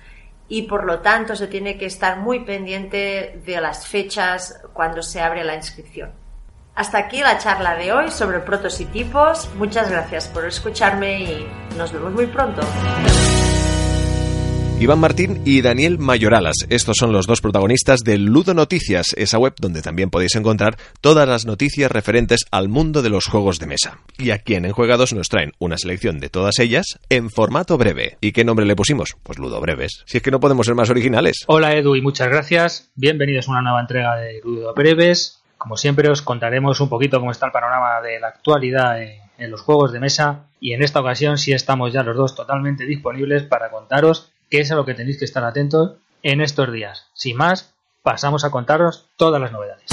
y por lo tanto se tiene que estar muy pendiente de las fechas cuando se abre la inscripción. Hasta aquí la charla de hoy sobre prototipos. Muchas gracias por escucharme y nos vemos muy pronto. Iván Martín y Daniel Mayoralas. Estos son los dos protagonistas de Ludo Noticias, esa web donde también podéis encontrar todas las noticias referentes al mundo de los juegos de mesa. Y aquí en Enjuegados nos traen una selección de todas ellas en formato breve. ¿Y qué nombre le pusimos? Pues Ludo Breves. Si es que no podemos ser más originales. Hola Edu y muchas gracias. Bienvenidos a una nueva entrega de Ludo Breves. Como siempre os contaremos un poquito cómo está el panorama de la actualidad en los juegos de mesa y en esta ocasión sí estamos ya los dos totalmente disponibles para contaros que es a lo que tenéis que estar atentos en estos días. Sin más, pasamos a contaros todas las novedades.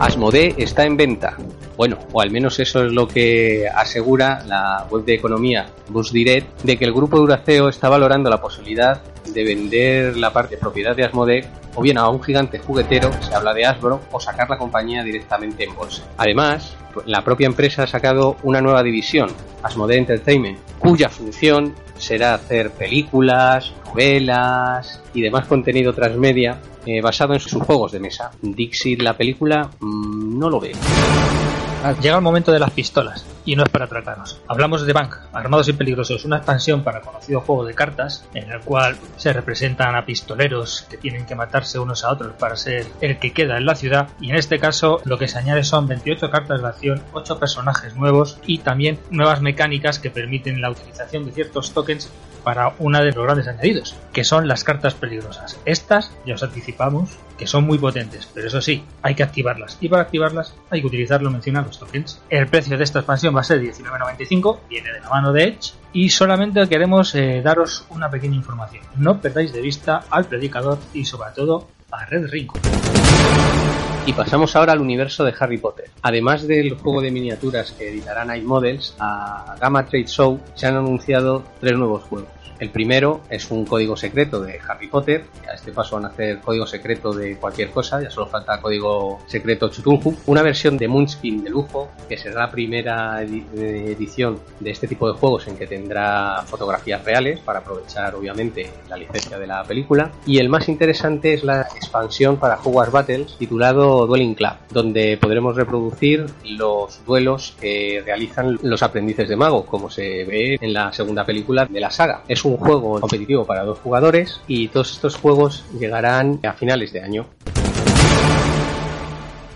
Asmodee está en venta. Bueno, o al menos eso es lo que asegura la web de economía BusDirect, de que el grupo Duraceo está valorando la posibilidad de vender la parte propiedad de Asmodee o bien a un gigante juguetero, se habla de Hasbro, o sacar la compañía directamente en bolsa. Además, la propia empresa ha sacado una nueva división, Asmodee Entertainment, cuya función será hacer películas, novelas y demás contenido transmedia eh, basado en sus juegos de mesa. Dixit, la película, mmm, no lo veo. Llega el momento de las pistolas, y no es para atracarnos. Hablamos de Bank, Armados y Peligrosos, una expansión para conocido juego de cartas, en el cual se representan a pistoleros que tienen que matarse unos a otros para ser el que queda en la ciudad, y en este caso lo que se añade son 28 cartas de acción, 8 personajes nuevos y también nuevas mecánicas que permiten la utilización de ciertos tokens para una de los grandes añadidos, que son las cartas peligrosas. Estas, ya os anticipamos, que son muy potentes, pero eso sí, hay que activarlas. Y para activarlas hay que utilizar lo mencionado, los tokens. El precio de esta expansión va a ser 19.95, viene de la mano de Edge, y solamente queremos eh, daros una pequeña información. No perdáis de vista al predicador y sobre todo a Red Ring. Y pasamos ahora al universo de Harry Potter. Además del juego de miniaturas que editará Night Models, a Gamma Trade Show se han anunciado tres nuevos juegos. El primero es un código secreto de Harry Potter. A este paso van a hacer código secreto de cualquier cosa, ya solo falta código secreto Chutulhu. Una versión de Moonskin de lujo, que será la primera edición de este tipo de juegos en que tendrá fotografías reales para aprovechar obviamente la licencia de la película. Y el más interesante es la expansión para Hogwarts Battles titulado Dueling Club, donde podremos reproducir los duelos que realizan los aprendices de mago, como se ve en la segunda película de la saga. Es un juego competitivo para dos jugadores y todos estos juegos llegarán a finales de año.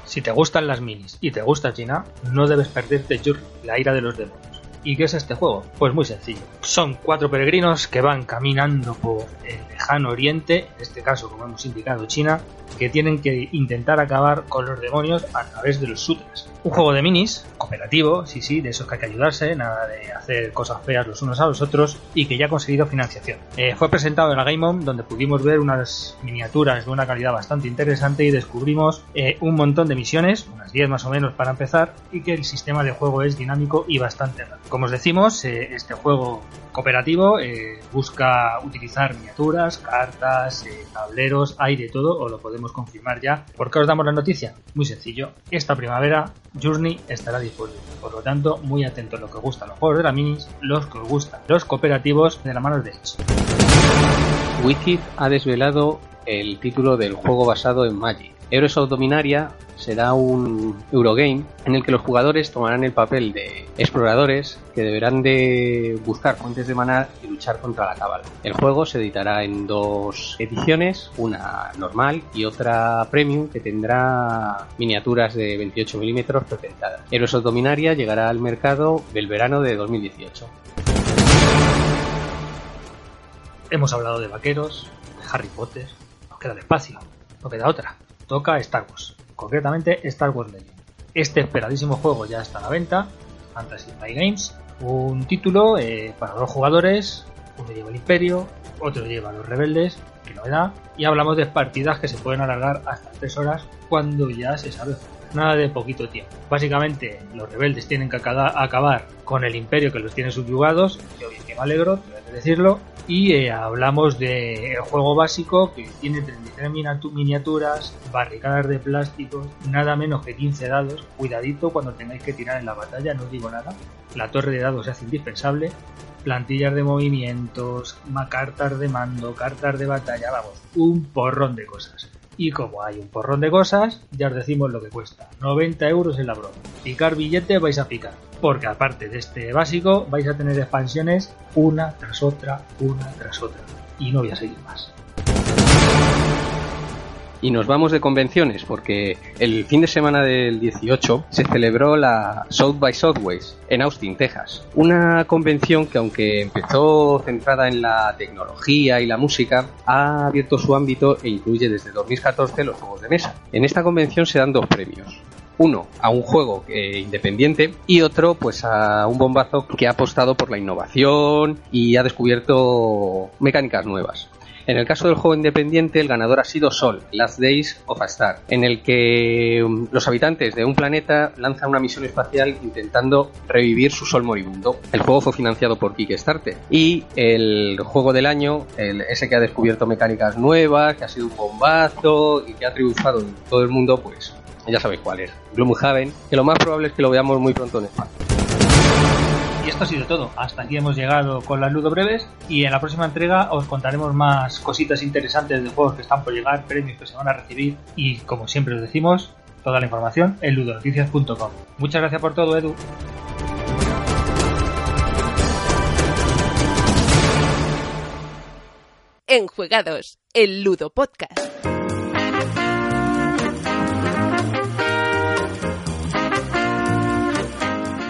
Si te gustan las minis y te gusta China, no debes perderte Journey, la ira de los demonios. ¿Y qué es este juego? Pues muy sencillo. Son cuatro peregrinos que van caminando por el lejano oriente, en este caso como hemos indicado China, que tienen que intentar acabar con los demonios a través de los sutras. Un juego de minis, cooperativo, sí, sí, de esos que hay que ayudarse, nada de hacer cosas feas los unos a los otros y que ya ha conseguido financiación. Eh, fue presentado en la Game On donde pudimos ver unas miniaturas de una calidad bastante interesante y descubrimos eh, un montón de misiones, unas 10 más o menos para empezar, y que el sistema de juego es dinámico y bastante rápido. Como os decimos, eh, este juego cooperativo eh, busca utilizar miniaturas, cartas, eh, tableros, hay de todo, o lo podemos confirmar ya. ¿Por qué os damos la noticia? Muy sencillo, esta primavera Journey estará disponible. Por lo tanto, muy atentos a lo que os gustan los juegos de la minis, los que os gustan los cooperativos de la mano de Edge. Wizard ha desvelado el título del juego basado en Magic. Heroes of Dominaria será un Eurogame en el que los jugadores tomarán el papel de exploradores que deberán de buscar fuentes de maná y luchar contra la cábala. El juego se editará en dos ediciones, una normal y otra premium que tendrá miniaturas de 28 milímetros presentadas. Heroes of Dominaria llegará al mercado del verano de 2018. Hemos hablado de vaqueros, de Harry Potter, nos queda despacio, no queda otra. Toca Star Wars, concretamente Star Wars Legend. Este esperadísimo juego ya está a la venta, Fantasy Flight Games, un título eh, para dos jugadores, uno lleva el Imperio, otro lleva los Rebeldes, que novedad, y hablamos de partidas que se pueden alargar hasta 3 horas cuando ya se sabe nada de poquito tiempo. Básicamente, los rebeldes tienen que acabar con el imperio que los tiene subyugados, yo bien que me alegro, tengo decirlo, y eh, hablamos del juego básico que tiene 33 miniaturas, barricadas de plástico, nada menos que 15 dados. Cuidadito cuando tengáis que tirar en la batalla, no os digo nada. La torre de dados se hace indispensable. Plantillas de movimientos, cartas de mando, cartas de batalla, vamos, un porrón de cosas. Y como hay un porrón de cosas, ya os decimos lo que cuesta. 90 euros en la broma. Picar billete vais a picar. Porque aparte de este básico, vais a tener expansiones una tras otra, una tras otra. Y no voy a seguir más. Y nos vamos de convenciones porque el fin de semana del 18 se celebró la South by Southways en Austin, Texas. Una convención que aunque empezó centrada en la tecnología y la música, ha abierto su ámbito e incluye desde 2014 los juegos de mesa. En esta convención se dan dos premios uno a un juego independiente y otro pues a un bombazo que ha apostado por la innovación y ha descubierto mecánicas nuevas. En el caso del juego independiente, el ganador ha sido Sol, Last Days of a Star, en el que um, los habitantes de un planeta lanzan una misión espacial intentando revivir su sol moribundo. El juego fue financiado por Kickstarter y el juego del año, el, ese que ha descubierto mecánicas nuevas, que ha sido un bombazo y que ha triunfado en todo el mundo, pues ya sabéis cuál es, Gloomhaven, que lo más probable es que lo veamos muy pronto en España. Y esto ha sido todo. Hasta aquí hemos llegado con las Ludo Breves y en la próxima entrega os contaremos más cositas interesantes de juegos que están por llegar, premios que se van a recibir y como siempre os decimos, toda la información en ludonoticias.com. Muchas gracias por todo, Edu. En Juegados, el Ludo Podcast.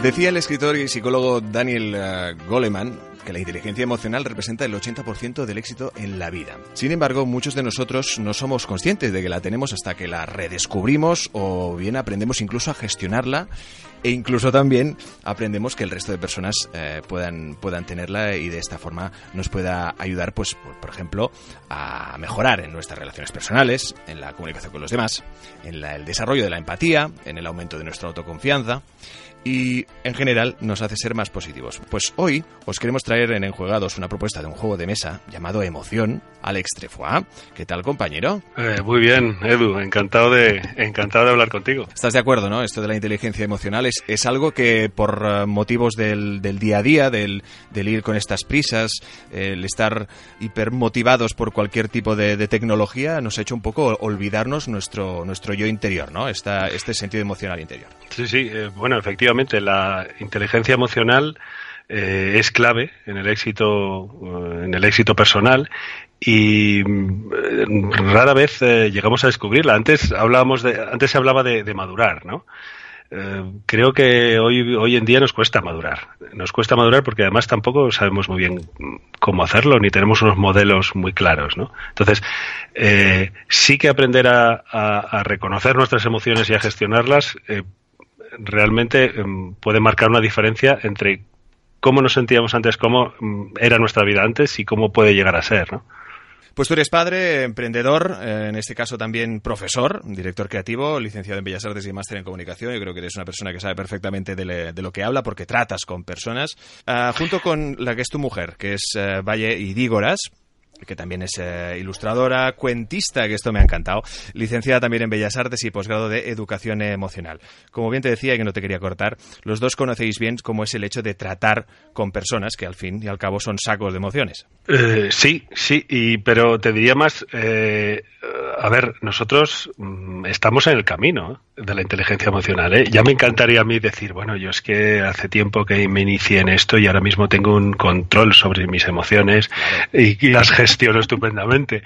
Decía el escritor y psicólogo Daniel eh, Goleman que la inteligencia emocional representa el 80% del éxito en la vida. Sin embargo, muchos de nosotros no somos conscientes de que la tenemos hasta que la redescubrimos o bien aprendemos incluso a gestionarla e incluso también aprendemos que el resto de personas eh, puedan, puedan tenerla y de esta forma nos pueda ayudar, pues, por, ejemplo, a mejorar en nuestras relaciones personales, en la comunicación con los demás, en el desarrollo de la empatía, en el aumento de nuestra autoconfianza y en general nos hace ser más positivos. Pues hoy os queremos traer en Enjuegados una propuesta de un juego de mesa llamado Emoción, Alex Trefois. ¿Qué tal, compañero? Eh, muy bien, Edu, encantado de, encantado de hablar contigo. Estás de acuerdo, ¿no? Esto de la inteligencia emocional es, es algo que por eh, motivos del, del, día a día, del, del, ir con estas prisas, el estar hipermotivados por cualquier tipo de, de, tecnología, nos ha hecho un poco olvidarnos nuestro, nuestro yo interior, ¿no? Esta, este sentido emocional interior. Sí, sí, eh, bueno, efectivamente la inteligencia emocional eh, es clave en el éxito eh, en el éxito personal y mm, rara vez eh, llegamos a descubrirla. Antes hablábamos de, antes se hablaba de, madurar, ¿no? creo que hoy, hoy en día nos cuesta madurar. Nos cuesta madurar porque además tampoco sabemos muy bien cómo hacerlo, ni tenemos unos modelos muy claros, ¿no? Entonces, sí que aprender a, reconocer nuestras emociones y a gestionarlas realmente em, puede marcar una diferencia entre cómo nos sentíamos antes, cómo mm, era nuestra vida antes y cómo puede llegar a ser, ¿no? Pues tú eres padre, emprendedor, eh, en este caso también profesor, director creativo, licenciado en Bellas Artes y máster en comunicación. Yo creo que eres una persona que sabe perfectamente de, lo que habla porque tratas con personas. Ah, junto con la que es tu mujer, que es uh, Valle Idígoras, que también es eh, ilustradora, cuentista, que esto me ha encantado, licenciada también en Bellas Artes y posgrado de Educación Emocional. Como bien te decía y que no te quería cortar, los dos conocéis bien cómo es el hecho de tratar con personas que al fin y al cabo son sacos de emociones. Eh, sí, sí, y, pero te diría más, eh, a ver, nosotros mm, estamos en el camino de la inteligencia emocional. ¿eh? Ya me encantaría a mí decir, bueno, yo es que hace tiempo que me inicié en esto y ahora mismo tengo un control sobre mis emociones y, las gestiono estupendamente.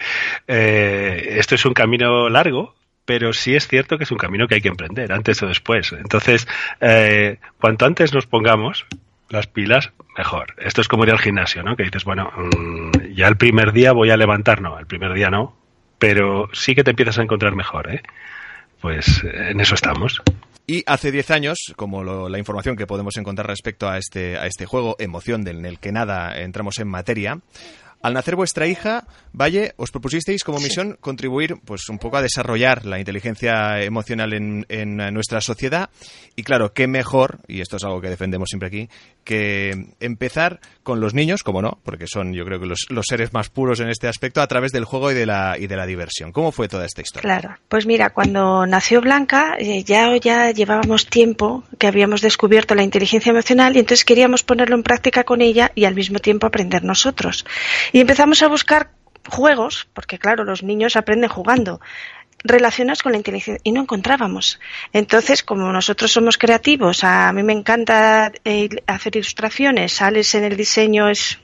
Eh, esto es un camino largo, pero sí es cierto que es un camino que hay que emprender, antes o después. Entonces, eh, cuanto antes nos pongamos las pilas, mejor. Esto es como ir al gimnasio, ¿no? Que dices, bueno, mm, ya el primer día voy a levantar, no, el primer día no, pero sí que te empiezas a encontrar mejor, ¿eh? Pues en eso estamos. Y hace 10 años, como la información que podemos encontrar respecto a este, a este juego, Emoción, en el que nada entramos en materia, al nacer vuestra hija, Valle, os propusisteis como misión contribuir pues un poco a desarrollar la inteligencia emocional en, en, nuestra sociedad. Y claro, qué mejor, y esto es algo que defendemos siempre aquí, que empezar con los niños, como no, porque son yo creo que los, los, seres más puros en este aspecto, a través del juego y de, la, y de la diversión. ¿Cómo fue toda esta historia? Claro, pues mira, cuando nació Blanca eh, ya, ya llevábamos tiempo que habíamos descubierto la inteligencia emocional y entonces queríamos ponerlo en práctica con ella y al mismo tiempo aprender nosotros. Y empezamos a buscar juegos, porque claro, los niños aprenden jugando relacionados con la inteligencia y no encontrábamos. Entonces, como nosotros somos creativos, a mí me encanta eh, hacer ilustraciones, sales en el diseño, es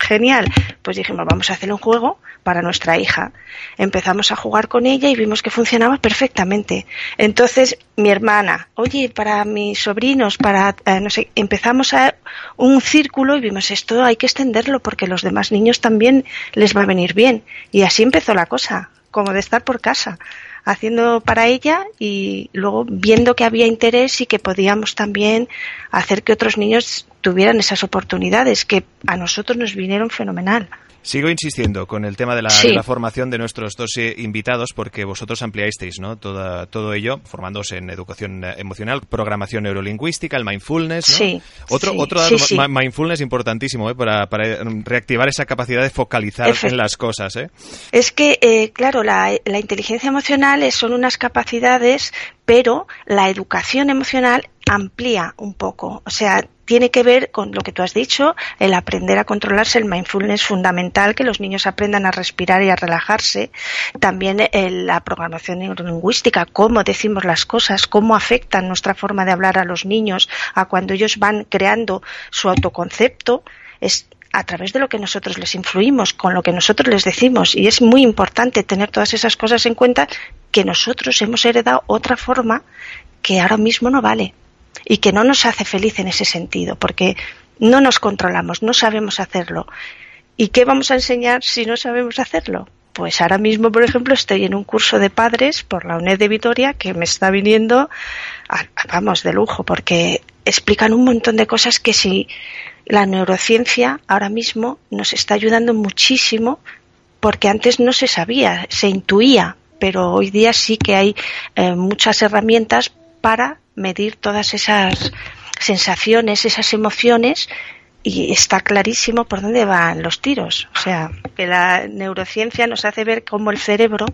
genial, pues dijimos, vamos a hacer un juego para nuestra hija. Empezamos a jugar con ella y vimos que funcionaba perfectamente. Entonces, mi hermana, oye, para mis sobrinos, para, eh, no sé, empezamos a un círculo y vimos esto hay que extenderlo porque los demás niños también les va a venir bien. Y así empezó la cosa, como de estar por casa haciendo para ella y luego viendo que había interés y que podíamos también hacer que otros niños tuvieran esas oportunidades que a nosotros nos vinieron fenomenal. Sigo insistiendo con el tema de la, formación de nuestros dos eh, invitados porque vosotros ampliasteis ¿no? Toda, todo ello formándose en educación eh, emocional, programación neurolingüística, el mindfulness. ¿no? Sí, otro, otro mindfulness importantísimo ¿eh? para, para, reactivar esa capacidad de focalizar en las cosas. ¿eh? Es que, claro, la, la inteligencia emocional son unas capacidades, pero la educación emocional amplía un poco. O sea, tiene que ver con lo que tú has dicho, el aprender a controlarse, el mindfulness fundamental, que los niños aprendan a respirar y a relajarse. También la programación neurolingüística, cómo decimos las cosas, cómo afectan nuestra forma de hablar a los niños, a cuando ellos van creando su autoconcepto. Es a través de lo que nosotros les influimos, con lo que nosotros les decimos. Y es muy importante tener todas esas cosas en cuenta que nosotros hemos heredado otra forma que ahora mismo no vale y que no nos hace feliz en ese sentido, porque no nos controlamos, no sabemos hacerlo. ¿Y qué vamos a enseñar si no sabemos hacerlo? Pues ahora mismo, por ejemplo, estoy en un curso de padres por la UNED de Vitoria que me está viniendo, vamos, de lujo, porque explican un montón de cosas que si la neurociencia ahora mismo nos está ayudando muchísimo porque antes no se sabía, se intuía, pero hoy día sí que hay eh, muchas herramientas para medir todas esas sensaciones, esas emociones y está clarísimo por dónde van los tiros. O sea, que la neurociencia nos hace ver cómo el cerebro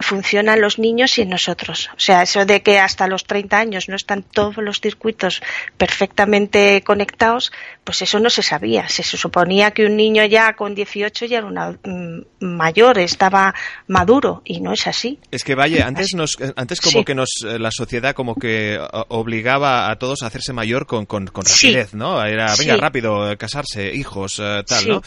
funciona en los niños y en nosotros. O sea, eso de que hasta los 30 años no están todos los circuitos perfectamente conectados, pues eso no se sabía. Se suponía que un niño ya con 18 ya era una, mm, mayor, estaba maduro y no es así. Es que vaya, antes nos, antes como que nos eh, la sociedad como que obligaba a todos a hacerse mayor con, con, rapidez, ¿no? Era venga rápido, casarse, hijos, eh, tal, ¿no?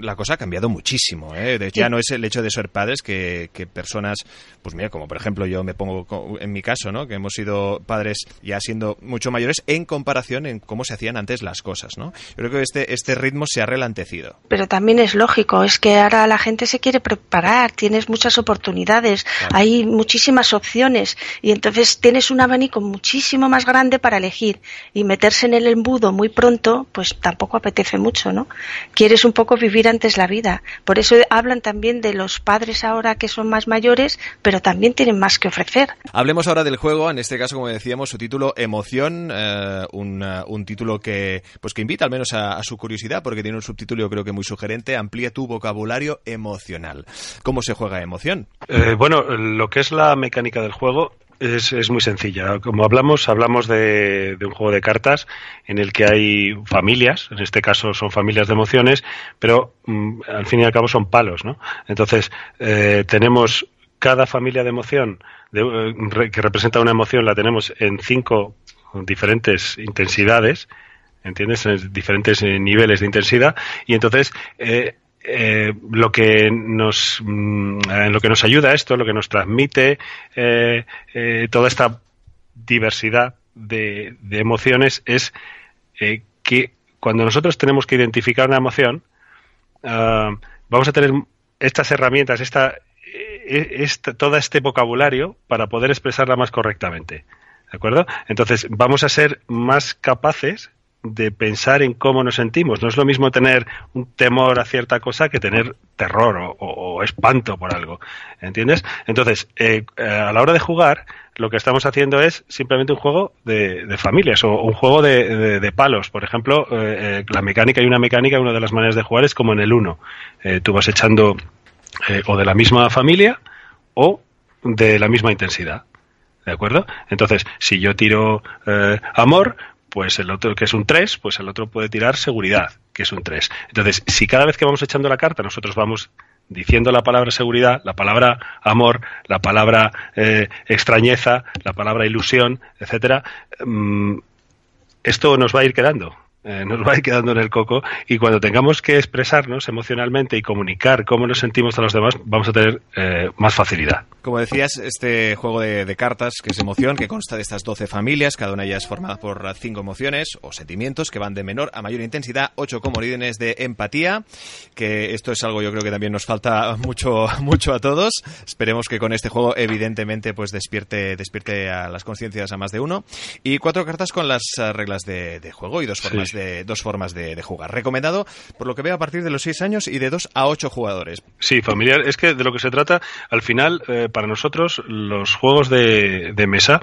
La cosa ha cambiado muchísimo, ¿eh? Ya no es el hecho de ser padres que, que personas pues mira, como por ejemplo yo me pongo en mi caso, ¿no? Que hemos sido padres ya siendo mucho mayores en comparación en cómo se hacían antes las cosas, ¿no? Yo creo que este, este ritmo se ha relantecido. Pero también es lógico, es que ahora la gente se quiere preparar, tienes muchas oportunidades, hay muchísimas opciones y entonces tienes un abanico muchísimo más grande para elegir y meterse en el embudo muy pronto, pues tampoco apetece mucho, ¿no? Quieres un poco vivir antes la vida. Por eso hablan también de los padres ahora que son más mayores pero también tienen más que ofrecer. Hablemos ahora del juego, en este caso, como decíamos, su título Emoción, eh, un, uh, un, título que, pues que invita al menos a, a, su curiosidad, porque tiene un subtítulo creo que muy sugerente, amplía tu vocabulario emocional. ¿Cómo se juega emoción? Eh, bueno, lo que es la mecánica del juego es, es, muy sencilla. Como hablamos, hablamos de, de, un juego de cartas en el que hay familias, en este caso son familias de emociones, pero mm, al fin y al cabo son palos, ¿no? Entonces, eh, tenemos cada familia de emoción eh, que representa una emoción la tenemos en cinco diferentes intensidades, ¿entiendes? En diferentes eh, niveles de intensidad y entonces eh, eh, lo que nos mm, lo que nos ayuda esto, lo que nos transmite eh, toda esta diversidad de, de emociones es que cuando nosotros tenemos que identificar una emoción uh, vamos a tener estas herramientas, esta es, todo este vocabulario para poder expresarla más correctamente. ¿De acuerdo? Entonces, vamos a ser más capaces de pensar en cómo nos sentimos. No es lo mismo tener un temor a cierta cosa que tener terror o, espanto por algo. ¿Entiendes? Entonces, eh, a la hora de jugar, lo que estamos haciendo es simplemente un juego de, familias o un juego de palos. Por ejemplo, eh, la mecánica y una mecánica, una de las maneras de jugar es como en el 1. Eh, tú vas echando eh, o de la misma familia o de la misma intensidad. ¿De acuerdo? Entonces, si yo tiro eh, amor, pues el otro, que es un 3, pues el otro puede tirar seguridad, que es un 3. Entonces, si cada vez que vamos echando la carta nosotros vamos diciendo la palabra seguridad, la palabra amor, la palabra eh, extrañeza, la palabra ilusión, etcétera, mm, esto nos va a ir quedando. Eh, nos va a ir quedando en el coco y cuando tengamos que expresarnos emocionalmente y comunicar cómo nos sentimos a los demás, vamos a tener eh, más facilidad. Como decías, este juego de, cartas, que es emoción, que consta de estas 12 familias, cada una de ellas formada por cinco emociones o sentimientos que van de menor a mayor intensidad, ocho comodines de empatía, que esto es algo yo creo que también nos falta mucho, mucho a todos. Esperemos que con este juego evidentemente pues despierte, despierte a las conciencias a más de uno. Y cuatro cartas con las eh, reglas de, juego y dos formas de, dos formas de, jugar. Recomendado, por lo que veo, a partir de los seis años y de dos a ocho jugadores. Sí, familiar. Es que de lo que se trata, al final, eh, para nosotros, los juegos de, mesa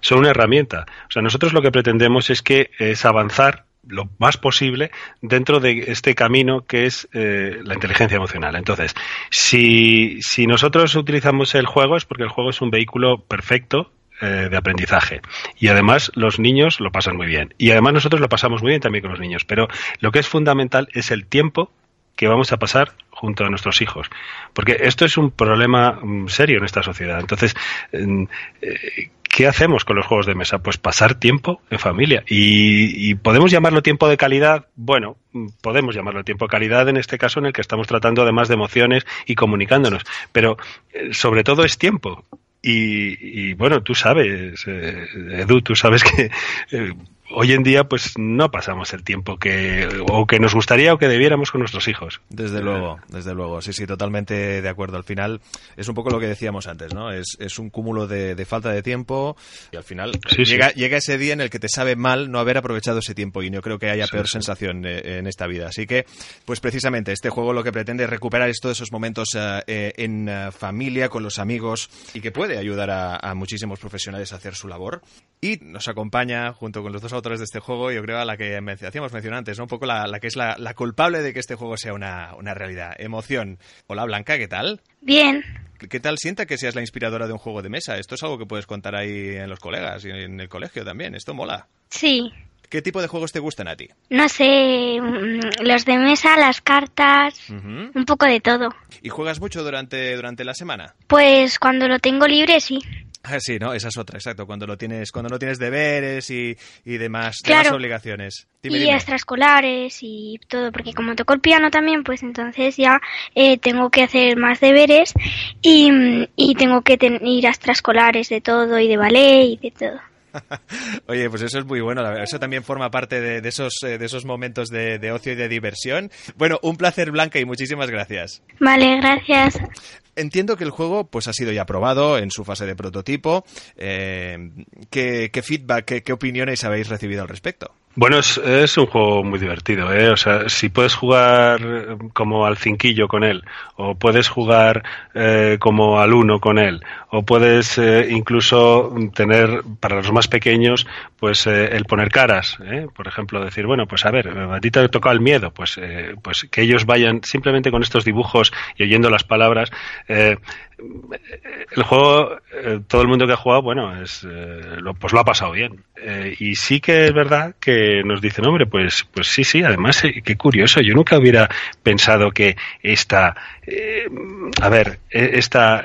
son una herramienta. O sea, nosotros lo que pretendemos es que es avanzar lo más posible dentro de este camino que es eh, la inteligencia emocional. Entonces, si, si nosotros utilizamos el juego es porque el juego es un vehículo perfecto eh, de aprendizaje. Y además los niños lo pasan muy bien. Y además nosotros lo pasamos muy bien también con los niños. Pero lo que es fundamental es el tiempo que vamos a pasar junto a nuestros hijos. Porque esto es un problema mm, serio en esta sociedad. Entonces, eh, ¿qué hacemos con los juegos de mesa? Pues pasar tiempo en familia. Y, y, podemos llamarlo tiempo de calidad. Bueno, mm, podemos llamarlo tiempo de calidad en este caso en el que estamos tratando además de emociones y comunicándonos. Pero eh, sobre todo es tiempo. Y, bueno, tú sabes, eh, Edu, tú sabes que eh, hoy en día pues no pasamos el tiempo que o que nos gustaría o que debiéramos con nuestros hijos. Desde luego, desde luego, sí, sí, totalmente de acuerdo. Al final es un poco lo que decíamos antes, ¿no? Es, es un cúmulo de, falta de tiempo y al final llega, llega ese día en el que te sabe mal no haber aprovechado ese tiempo y no creo que haya peor sensación eh, en esta vida. Así que, pues precisamente este juego lo que pretende es recuperar todos esos momentos eh, eh, en familia, con los amigos y que puede ayudar a, a muchísimos profesionales a hacer su labor. Y nos acompaña junto con los dos autores de este juego, yo creo a la que hacíamos mención antes, ¿no? un poco la, que es la, culpable de que este juego sea una, realidad. Emoción. Hola Blanca, ¿qué tal? Bien. ¿Qué tal sienta que seas la inspiradora de un juego de mesa? Esto es algo que puedes contar ahí en los colegas y en el colegio también. Esto mola. Sí. ¿Qué tipo de juegos te gustan a ti? No sé, mm, los de mesa, las cartas, un poco de todo. ¿Y juegas mucho durante, durante la semana? Pues cuando lo tengo libre, sí. Ah, sí, ¿no? Esa es otra, exacto. Cuando lo tienes, cuando no tienes deberes y, y demás, obligaciones. y extraescolares y todo, porque como toco el piano también, pues entonces ya eh, tengo que hacer más deberes y, y tengo que ir a extraescolares de todo y de ballet y de todo. Oye, pues eso es muy bueno, eso también forma parte de, esos, eh, de esos momentos de, de, ocio y de diversión. Bueno, un placer Blanca y muchísimas gracias. Vale, gracias. Entiendo que el juego pues ha sido ya probado en su fase de prototipo. Eh, ¿qué, feedback, qué opiniones habéis recibido al respecto? Bueno, es, es, un juego muy divertido, ¿eh? O sea, si puedes jugar como al cinquillo con él, o puedes jugar eh, como al uno con él, o puedes eh, incluso tener, para los más pequeños, pues eh, el poner caras, ¿eh? Por ejemplo, decir, bueno, pues a ver, a ti te toca el miedo, pues, eh, pues que ellos vayan simplemente con estos dibujos y oyendo las palabras, eh, el juego, eh, todo el mundo que ha jugado, bueno, es, eh, pues lo ha pasado bien. Eh, y sí que es verdad que nos dicen, hombre, pues, pues sí, sí, además, qué curioso, yo nunca hubiera pensado que esta, a ver, esta,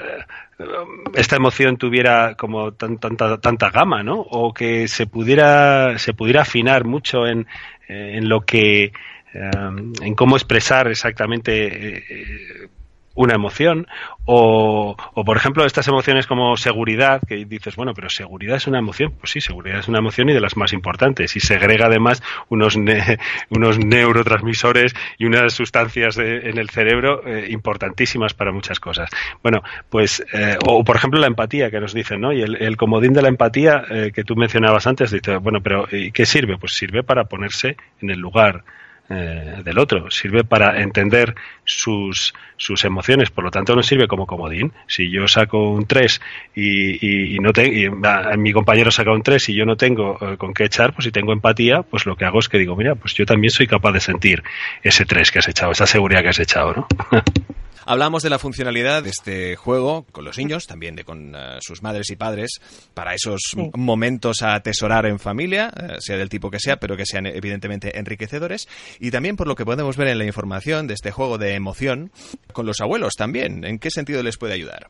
esta emoción tuviera como tanta, tanta gama, ¿no? O que se pudiera, se pudiera afinar mucho en, en lo que, en cómo expresar exactamente una emoción o, o, por ejemplo estas emociones como seguridad que dices bueno pero seguridad es una emoción pues sí seguridad es una emoción y de las más importantes y segrega además unos unos neurotransmisores y unas sustancias en el cerebro eh, importantísimas para muchas cosas. Bueno pues eh, o por ejemplo la empatía que nos dicen no y el, el comodín de la empatía eh, que tú mencionabas antes dice bueno pero ¿y qué sirve pues sirve para ponerse en el lugar eh, del otro, sirve para entender sus, sus emociones, por lo tanto no sirve como comodín. Si yo saco un 3 y, y, no te, y mi compañero saca un 3 y yo no tengo eh, con qué echar, pues si tengo empatía, pues lo que hago es que digo, mira, pues yo también soy capaz de sentir ese 3 que has echado, esa seguridad que has echado, ¿no? Hablamos de la funcionalidad de este juego con los niños, también de con uh, sus madres y padres, para esos sí. momentos a atesorar en familia, uh, sea del tipo que sea, pero que sean evidentemente enriquecedores. Y también por lo que podemos ver en la información de este juego de emoción, con los abuelos también. ¿En qué sentido les puede ayudar?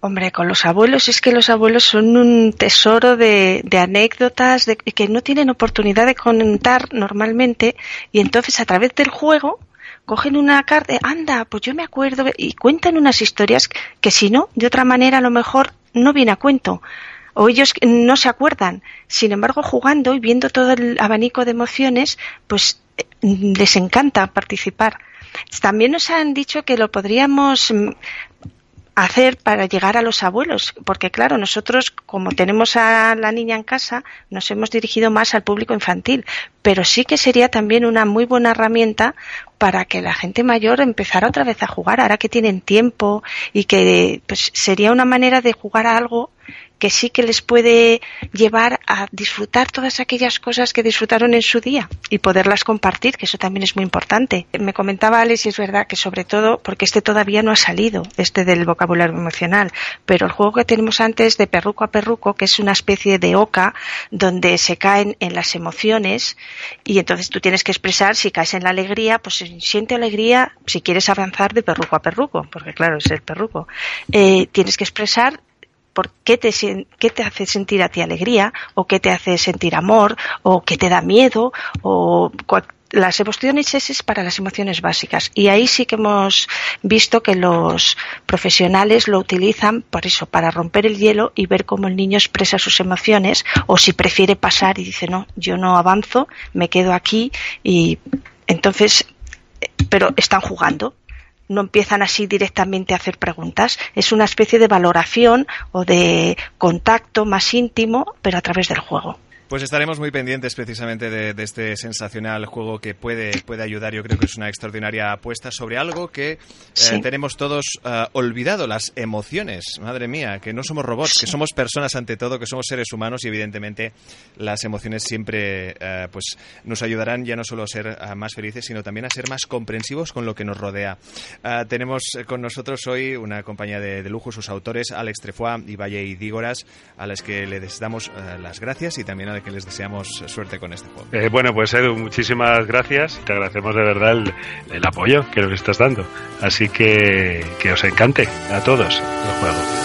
Hombre, con los abuelos es que los abuelos son un tesoro de, anécdotas de, que no tienen oportunidad de contar normalmente y entonces a través del juego cogen una carta, anda, pues yo me acuerdo y cuentan unas historias que si no, de otra manera a lo mejor no viene a cuento o ellos no se acuerdan. Sin embargo, jugando y viendo todo el abanico de emociones, pues les encanta participar. También nos han dicho que lo podríamos hacer para llegar a los abuelos, porque claro, nosotros como tenemos a la niña en casa, nos hemos dirigido más al público infantil, pero sí que sería también una muy buena herramienta para que la gente mayor empezara otra vez a jugar, ahora que tienen tiempo y que pues sería una manera de jugar a algo que sí que les puede llevar a disfrutar todas aquellas cosas que disfrutaron en su día y poderlas compartir, que eso también es muy importante. Me comentaba Alex y es verdad que sobre todo, porque este todavía no ha salido, este del vocabulario emocional, pero el juego que tenemos antes de perruco a perruco, que es una especie de oca donde se caen en las emociones y entonces tú tienes que expresar si caes en la alegría, pues siente alegría si quieres avanzar de perruco a perruco, porque claro, es el perruco. Eh, tienes que expresar por qué te, qué te hace sentir a ti alegría, o qué te hace sentir amor, o qué te da miedo, o las emociones es para las emociones básicas. Y ahí sí que hemos visto que los profesionales lo utilizan por eso, para romper el hielo y ver cómo el niño expresa sus emociones, o si prefiere pasar y dice, no, yo no avanzo, me quedo aquí y entonces, pero están jugando, no empiezan así directamente a hacer preguntas. Es una especie de valoración o de contacto más íntimo, pero a través del juego. Pues estaremos muy pendientes precisamente de, de, este sensacional juego que puede, puede ayudar. Yo creo que es una extraordinaria apuesta sobre algo que eh, sí. tenemos todos uh, olvidado, las emociones. Madre mía, que no somos robots, que somos personas ante todo, que somos seres humanos y evidentemente las emociones siempre uh, pues nos ayudarán ya no solo a ser uh, más felices, sino también a ser más comprensivos con lo que nos rodea. tenemos con nosotros hoy una compañía de, de, lujo, sus autores, Alex Trefoy y Valle y Dígoras, a las que les damos las gracias y también a que les deseamos suerte con este juego. Eh, bueno, pues Edu, muchísimas gracias. Te agradecemos de verdad el, el, apoyo que nos estás dando. Así que que os encante a todos el juego.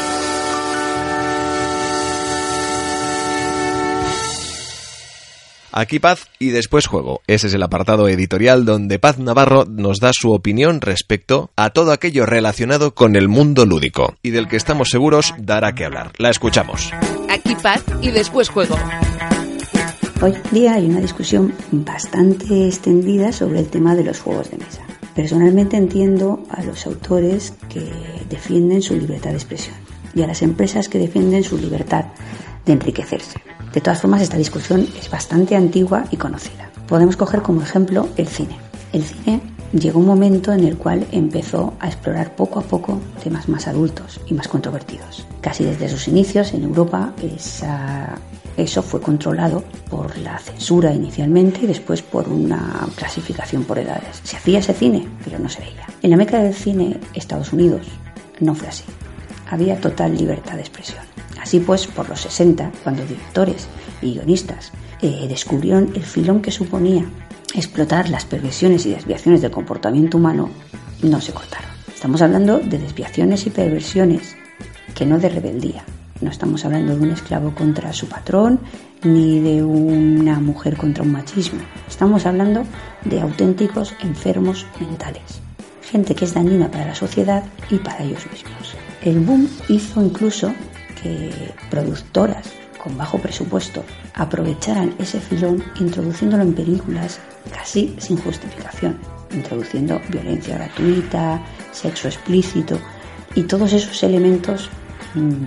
Aquí Paz y después juego. Ese es el apartado editorial donde Paz Navarro nos da su opinión respecto a todo aquello relacionado con el mundo lúdico y del que estamos seguros dará que hablar. La escuchamos. Aquí Paz y después juego. Hoy día hay una discusión bastante extendida sobre el tema de los juegos de mesa. Personalmente entiendo a los autores que defienden su libertad de expresión y a las empresas que defienden su libertad de enriquecerse. De todas formas, esta discusión es bastante antigua y conocida. Podemos coger como ejemplo el cine. El cine llegó un momento en el cual empezó a explorar poco a poco temas más adultos y más controvertidos. Casi desde sus inicios en Europa esa, eso fue controlado por la censura inicialmente y después por una clasificación por edades. Se hacía ese cine, pero no se veía. En la meca del cine, Estados Unidos, no fue así. Había total libertad de expresión. Así pues, por los 60, cuando directores y guionistas eh, descubrieron el filón que suponía explotar las perversiones y desviaciones del comportamiento humano, no se cortaron. Estamos hablando de desviaciones y perversiones que no de rebeldía. No estamos hablando de un esclavo contra su patrón ni de una mujer contra un machismo. Estamos hablando de auténticos enfermos mentales. Gente que es dañina para la sociedad y para ellos mismos. El boom hizo incluso que productoras con bajo presupuesto aprovecharan ese filón introduciéndolo en películas casi sin justificación, introduciendo violencia gratuita, sexo explícito y todos esos elementos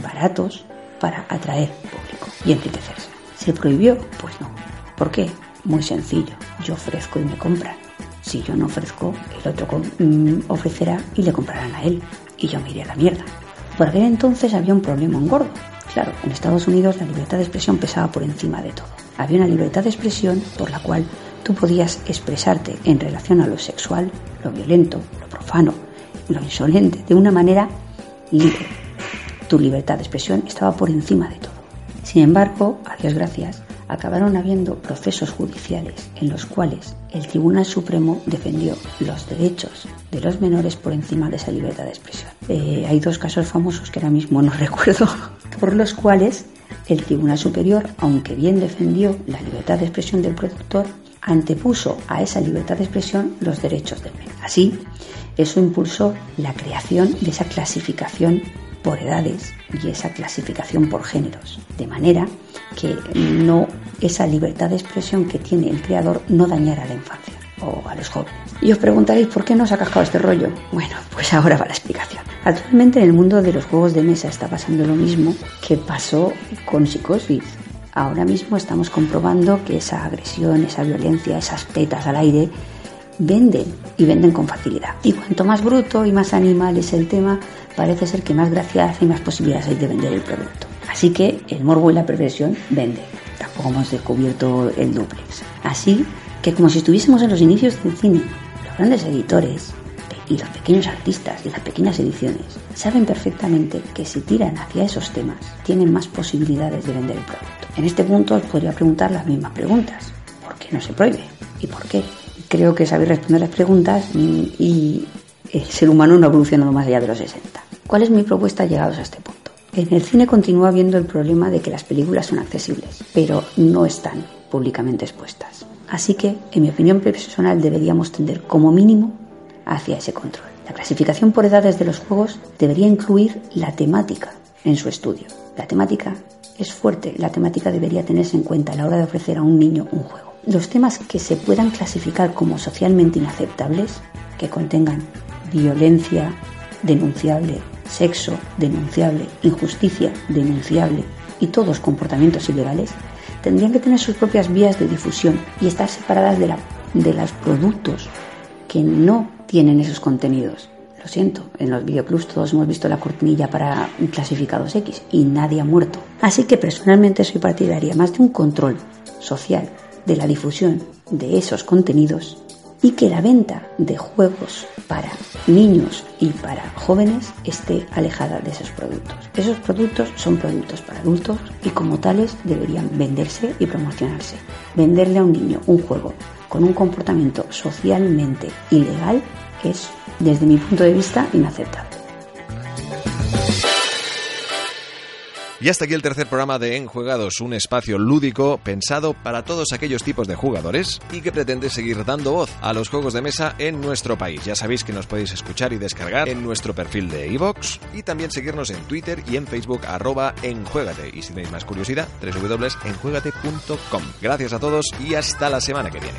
baratos para atraer público y enriquecerse. ¿Se prohibió? Pues no. ¿Por qué? Muy sencillo. Yo ofrezco y me compran. Si yo no ofrezco, el otro mm, ofrecerá y le comprarán a él. Y yo me iré a la mierda. Por aquel entonces había un problema en gordo. Claro, en Estados Unidos la libertad de expresión pesaba por encima de todo. Había una libertad de expresión por la cual tú podías expresarte en relación a lo sexual, lo violento, lo profano, lo insolente, de una manera libre. Tu libertad de expresión estaba por encima de todo. Sin embargo, a Dios gracias, acabaron habiendo procesos judiciales en los cuales el Tribunal Supremo defendió los derechos de los menores por encima de esa libertad de expresión. Eh, hay dos casos famosos que ahora mismo no recuerdo, por los cuales el Tribunal Superior, aunque bien defendió la libertad de expresión del productor, antepuso a esa libertad de expresión los derechos del menor. Así, eso impulsó la creación de esa clasificación por edades y esa clasificación por géneros, de manera que no esa libertad de expresión que tiene el creador no dañara a la infancia o a los jóvenes. Y os preguntaréis por qué no se ha cascado este rollo. Bueno, pues ahora va la explicación. Actualmente en el mundo de los juegos de mesa está pasando lo mismo que pasó con Psicosis. Ahora mismo estamos comprobando que esa agresión, esa violencia, esas petas al aire venden y venden con facilidad. Y cuanto más bruto y más animal es el tema, parece ser que más gracia hace y más posibilidades hay de vender el producto. Así que el morbo y la perversión vende. Tampoco hemos descubierto el duplex. Así que como si estuviésemos en los inicios del cine, los grandes editores y los pequeños artistas y las pequeñas ediciones saben perfectamente que si tiran hacia esos temas tienen más posibilidades de vender el producto. En este punto os podría preguntar las mismas preguntas. ¿Por qué no se prohíbe? ¿Y por qué? Creo que sabéis responder las preguntas y el ser humano no ha evolucionado más allá de los 60. ¿Cuál es mi propuesta llegados a este punto? En el cine continúa habiendo el problema de que las películas son accesibles, pero no están públicamente expuestas. Así que, en mi opinión personal, deberíamos tender como mínimo hacia ese control. La clasificación por edades de los juegos debería incluir la temática en su estudio. La temática es fuerte, la temática debería tenerse en cuenta a la hora de ofrecer a un niño un juego. Los temas que se puedan clasificar como socialmente inaceptables, que contengan violencia denunciable, sexo denunciable, injusticia denunciable y todos comportamientos ilegales, tendrían que tener sus propias vías de difusión y estar separadas de, la, de los productos que no tienen esos contenidos. Lo siento, en los videoclubs todos hemos visto la cortinilla para clasificados X y nadie ha muerto. Así que personalmente soy partidaria más de un control social de la difusión de esos contenidos y que la venta de juegos para niños y para jóvenes esté alejada de esos productos. Esos productos son productos para adultos y como tales deberían venderse y promocionarse. Venderle a un niño un juego con un comportamiento socialmente ilegal es, desde mi punto de vista, inaceptable. Y hasta aquí el tercer programa de Enjuegados, un espacio lúdico pensado para todos aquellos tipos de jugadores y que pretende seguir dando voz a los juegos de mesa en nuestro país. Ya sabéis que nos podéis escuchar y descargar en nuestro perfil de iVoox y también seguirnos en Twitter y en Facebook arroba enjuegate. Y si tenéis más curiosidad, www.enjuegate.com. Gracias a todos y hasta la semana que viene.